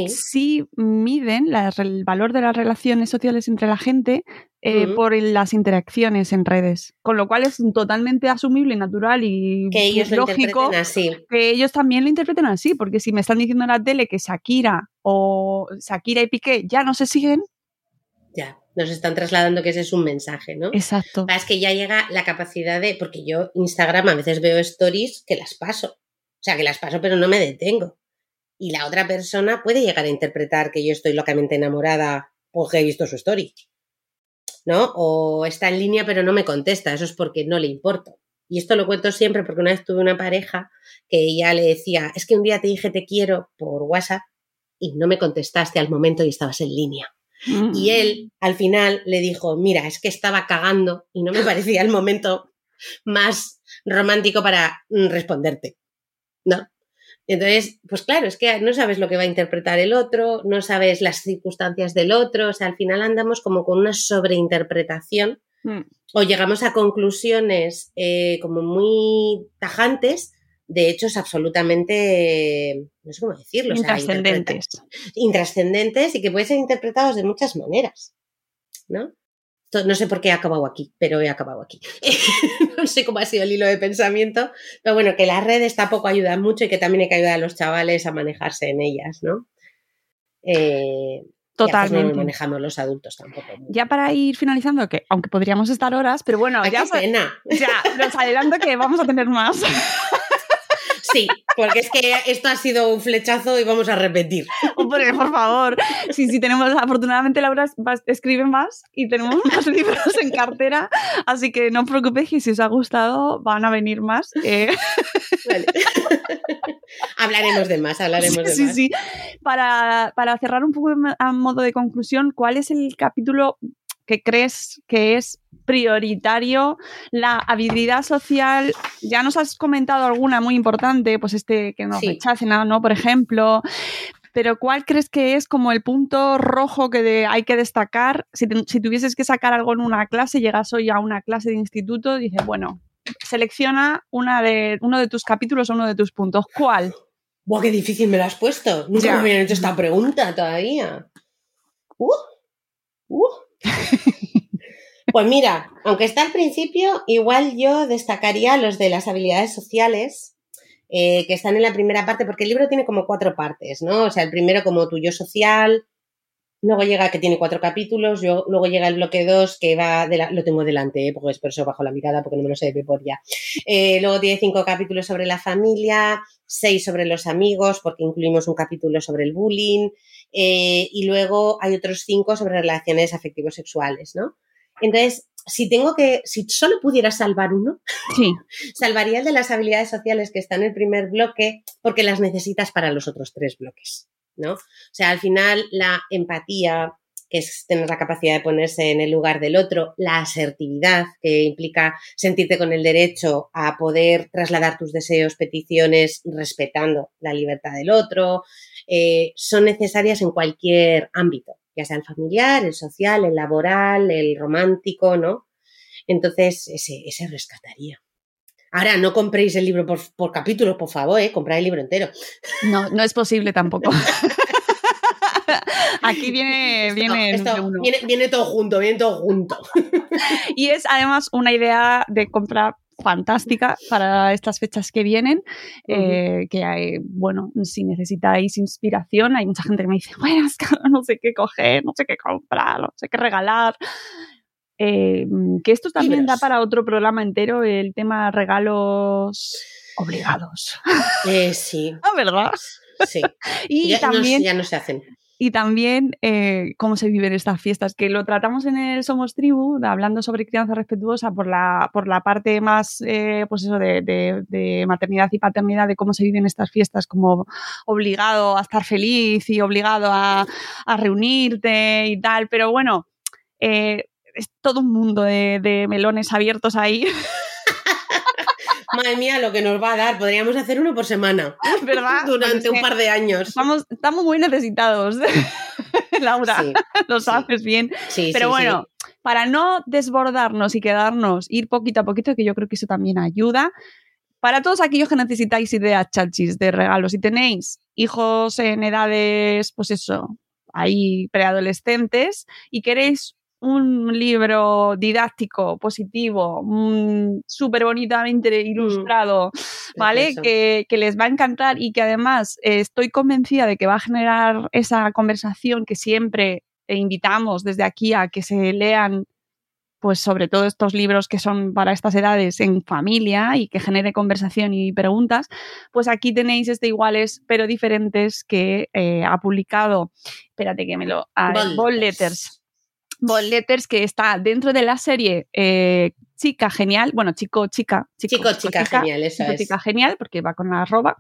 sí, miden el valor de las relaciones sociales entre la gente eh, por las interacciones en redes. Con lo cual es totalmente asumible y natural y que ellos lógico así. que ellos también lo interpreten así, porque si me están diciendo en la tele que Shakira o Shakira y Piqué ya no se siguen. Ya, nos están trasladando que ese es un mensaje, ¿no? Exacto. Es que ya llega la capacidad de, porque yo Instagram a veces veo stories que las paso. O sea, que las paso pero no me detengo y la otra persona puede llegar a interpretar que yo estoy locamente enamorada porque he visto su story. ¿No? O está en línea pero no me contesta, eso es porque no le importo. Y esto lo cuento siempre porque una vez tuve una pareja que ella le decía, es que un día te dije te quiero por WhatsApp y no me contestaste al momento y estabas en línea. Y él al final le dijo, mira, es que estaba cagando y no me <laughs> parecía el momento más romántico para mm, responderte. ¿No? Entonces, pues claro, es que no sabes lo que va a interpretar el otro, no sabes las circunstancias del otro, o sea, al final andamos como con una sobreinterpretación mm. o llegamos a conclusiones eh, como muy tajantes de hechos absolutamente, no sé cómo decirlo, intrascendentes. intrascendentes y que pueden ser interpretados de muchas maneras, ¿no? no sé por qué he acabado aquí, pero he acabado aquí. <laughs> no sé cómo ha sido el hilo de pensamiento, pero bueno, que las redes tampoco ayudan mucho y que también hay que ayudar a los chavales a manejarse en ellas, ¿no? Eh, Totalmente. no manejamos los adultos tampoco. Ya para ir finalizando, que aunque podríamos estar horas, pero bueno, ya, pena. ya nos adelanto que vamos a tener más. <laughs> Sí, porque es que esto ha sido un flechazo y vamos a repetir. Hombre, por favor. Sí, sí, tenemos, afortunadamente Laura escribe más y tenemos <laughs> más libros en cartera, así que no os preocupéis que si os ha gustado van a venir más. Eh. <laughs> hablaremos de más, hablaremos de más. Sí, sí. Para, para cerrar un poco a modo de conclusión, ¿cuál es el capítulo que crees que es prioritario la habilidad social. Ya nos has comentado alguna muy importante, pues este que nos rechacen, ¿no? Por ejemplo. Pero ¿cuál crees que es como el punto rojo que hay que destacar? Si, tuvieses que sacar algo en una clase, llegas hoy a una clase de instituto, dices, bueno, selecciona una de, uno de tus capítulos o uno de tus puntos. ¿Cuál? Buah, qué difícil me lo has puesto. Nunca me habían hecho esta pregunta todavía. Uh, uh. <laughs> Pues mira, aunque está al principio, igual yo destacaría los de las habilidades sociales, eh, que están en la primera parte, porque el libro tiene como cuatro partes, ¿no? O sea, el primero como tu yo social, luego llega que tiene cuatro capítulos, yo, luego llega el bloque dos que va, de lo tengo delante, ¿eh? porque es por eso bajo la mirada, porque no me lo sé de ya. Eh, luego tiene cinco capítulos sobre la familia, seis sobre los amigos, porque incluimos un capítulo sobre el bullying, y luego hay otros cinco sobre relaciones afectivos sexuales, ¿no? Entonces, si tengo que, si solo pudiera salvar uno, <laughs> salvaría el de las habilidades sociales que está en el primer bloque, porque las necesitas para los otros tres bloques, ¿no? O sea, al final la empatía, que es tener la capacidad de ponerse en el lugar del otro, la asertividad, que implica sentirte con el derecho a poder trasladar tus deseos, peticiones, respetando la libertad del otro, eh, son necesarias en cualquier ámbito ya sea el familiar, el social, el laboral, el romántico, ¿no? Entonces, ese, ese rescataría. Ahora, no compréis el libro por, por capítulos, por favor, ¿eh? Comprad el libro entero. No, no es posible tampoco. <laughs> Aquí viene, viene, viene, viene, todo junto, viene todo junto. <laughs> y es además una idea de compra fantástica para estas fechas que vienen, eh, que hay, bueno, si necesitáis inspiración, hay mucha gente que me dice, <laughs> bueno, es que no sé qué coger, no sé qué comprar, no sé qué regalar. Eh, que esto también da para otro programa entero, el tema regalos obligados. Eh, sí. <laughs> ¿Ah, verdad? Sí. <laughs> Y ya, también, ya no se hacen. Y también eh, cómo se viven estas fiestas, que lo tratamos en el Somos Tribu, hablando sobre crianza respetuosa por la, por la parte más, eh, pues eso, de, de- de maternidad y paternidad, de cómo se viven estas fiestas, como obligado a estar feliz y obligado a, reunirte y tal, pero bueno, eh, es todo un mundo de melones abiertos ahí, <laughs> Madre mía, lo que nos va a dar. Podríamos hacer uno por semana. <laughs> ¿verdad? Durante un par de años. Estamos, estamos muy necesitados, <laughs> Laura, Sí, lo sí. sabes bien. sí, Pero bueno, para no desbordarnos y quedarnos, ir poquito a poquito, que yo creo que eso también ayuda. Para todos aquellos que necesitáis ideas chachis de regalos, si tenéis hijos en edades, pues eso, ahí preadolescentes y queréis un libro didáctico, positivo, mm, súper bonitamente ilustrado, ¿vale? Que, que les va a encantar y que además eh, estoy convencida de que va a generar esa conversación que siempre invitamos desde aquí a que se lean pues sobre todo estos libros que son para estas edades en familia y que genere conversación y preguntas, pues aquí tenéis este iguales pero diferentes que eh, ha publicado, espérate que me lo... Bold Letters. Bold Letters que está dentro de la serie eh, Chica Genial, bueno, chico, chica, Chico, chica, genial, eso Chico, es. chica genial, porque va con la arroba,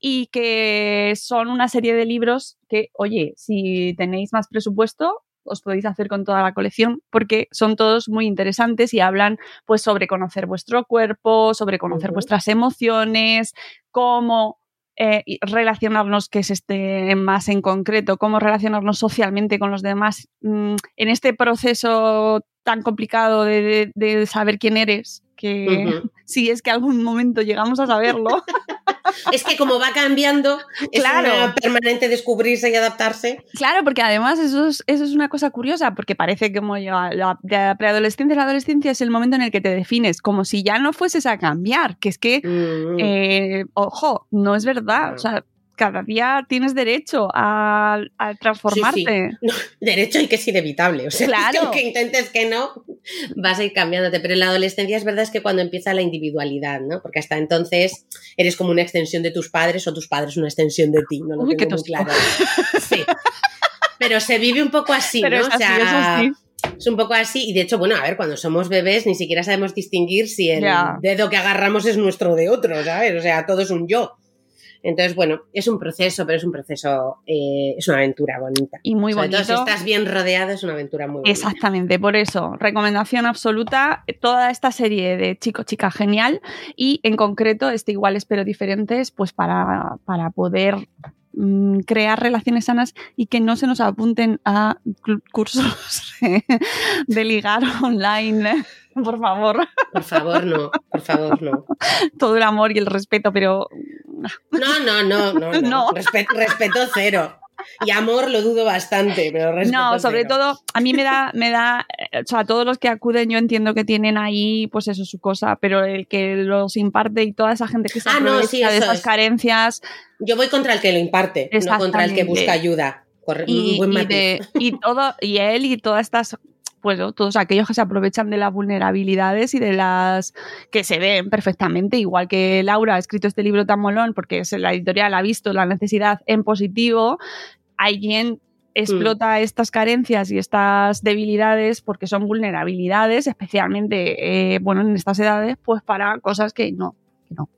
y que son una serie de libros que, oye, si tenéis más presupuesto, os podéis hacer con toda la colección, porque son todos muy interesantes y hablan pues sobre conocer vuestro cuerpo, sobre conocer vuestras emociones, cómo eh, relacionarnos, que es este más en concreto, cómo relacionarnos socialmente con los demás mm, en este proceso tan complicado de, de- de saber quién eres, que <laughs> si es que algún momento llegamos a saberlo. <laughs> Es que como va cambiando, es Claro. una permanente descubrirse y adaptarse. Claro, porque además eso es, eso es una cosa curiosa, porque parece que como ya la, la preadolescencia la adolescencia es el momento en el que te defines, como si ya no fueses a cambiar, que es que, Mm. eh, ojo, no es verdad, o sea, cada día tienes derecho a, a transformarte. No, derecho y que es inevitable. O sea, <laughs> Claro. que aunque intentes que no, vas a ir cambiándote. Pero en la adolescencia es verdad es que cuando empieza la individualidad, ¿no? Porque hasta entonces eres como una extensión de tus padres o tus padres una extensión de ti. No lo Uy, tengo muy claro. Sí. Pero se vive un poco así, Pero ¿no? es o sea, es así. es un poco así. Y de hecho, bueno, a ver, cuando somos bebés ni siquiera sabemos distinguir si el dedo que agarramos es nuestro de otro, ¿sabes? O sea, todo es un yo. Entonces, bueno, es un proceso, pero es un proceso, eh, es una aventura bonita. Y muy Sobre todo bonito. si estás bien rodeado, es una aventura muy bonita. Exactamente, por eso, recomendación absoluta, toda esta serie de Chico Chica Genial y en concreto este Iguales pero Diferentes, pues para, para poder mm, crear relaciones sanas y que no se nos apunten a cursos <laughs> de, de ligar online, por favor, Por favor, no, por favor, no. todo el amor y el respeto, pero No, no, no, no. no. <laughs> No. Respe- respeto cero. Y amor lo dudo bastante, pero respeto No, sobre cero. todo, a mí me da, me da, eh, o sea, todos los que acuden yo entiendo que tienen ahí, pues eso, su cosa, pero el que los imparte y toda esa gente que se Ah, no, sí, de esas es. carencias Yo voy contra el que lo imparte, no contra el que busca ayuda. Corre- de- y todo, y él y todas estas, pues ¿no? todos aquellos que se aprovechan de las vulnerabilidades y de las que se ven perfectamente, igual que Laura ha escrito este libro tan molón porque es la editorial ha visto la necesidad en positivo, alguien explota estas carencias y estas debilidades porque son vulnerabilidades, especialmente eh, bueno en estas edades, pues para cosas que no, que no,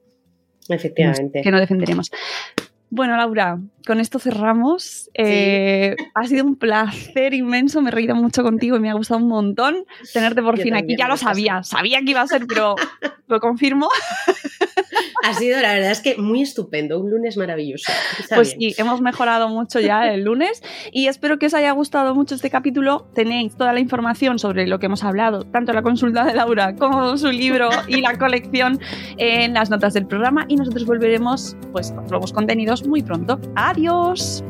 Efectivamente. que no defenderemos. Bueno, Laura, con esto cerramos. Eh, ha sido un placer inmenso, me he reído mucho contigo y me ha gustado un montón tenerte por Yo fin aquí. Ya lo sabía, sabía que iba a ser, pero <laughs> lo confirmo. Ha sido, la verdad es que muy estupendo, un lunes maravilloso. Está Pues bien. sí, hemos mejorado mucho ya el lunes y espero que os haya gustado mucho este capítulo. Tenéis toda la información sobre lo que hemos hablado, tanto la consulta de Laura como su libro y la colección en las notas del programa y nosotros volveremos pues con nuevos contenidos muy pronto. Adiós.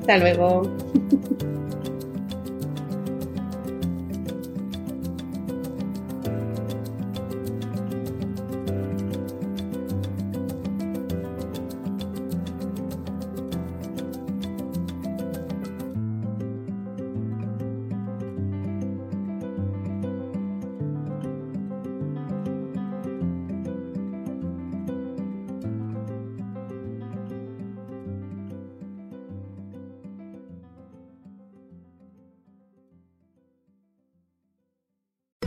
Hasta luego.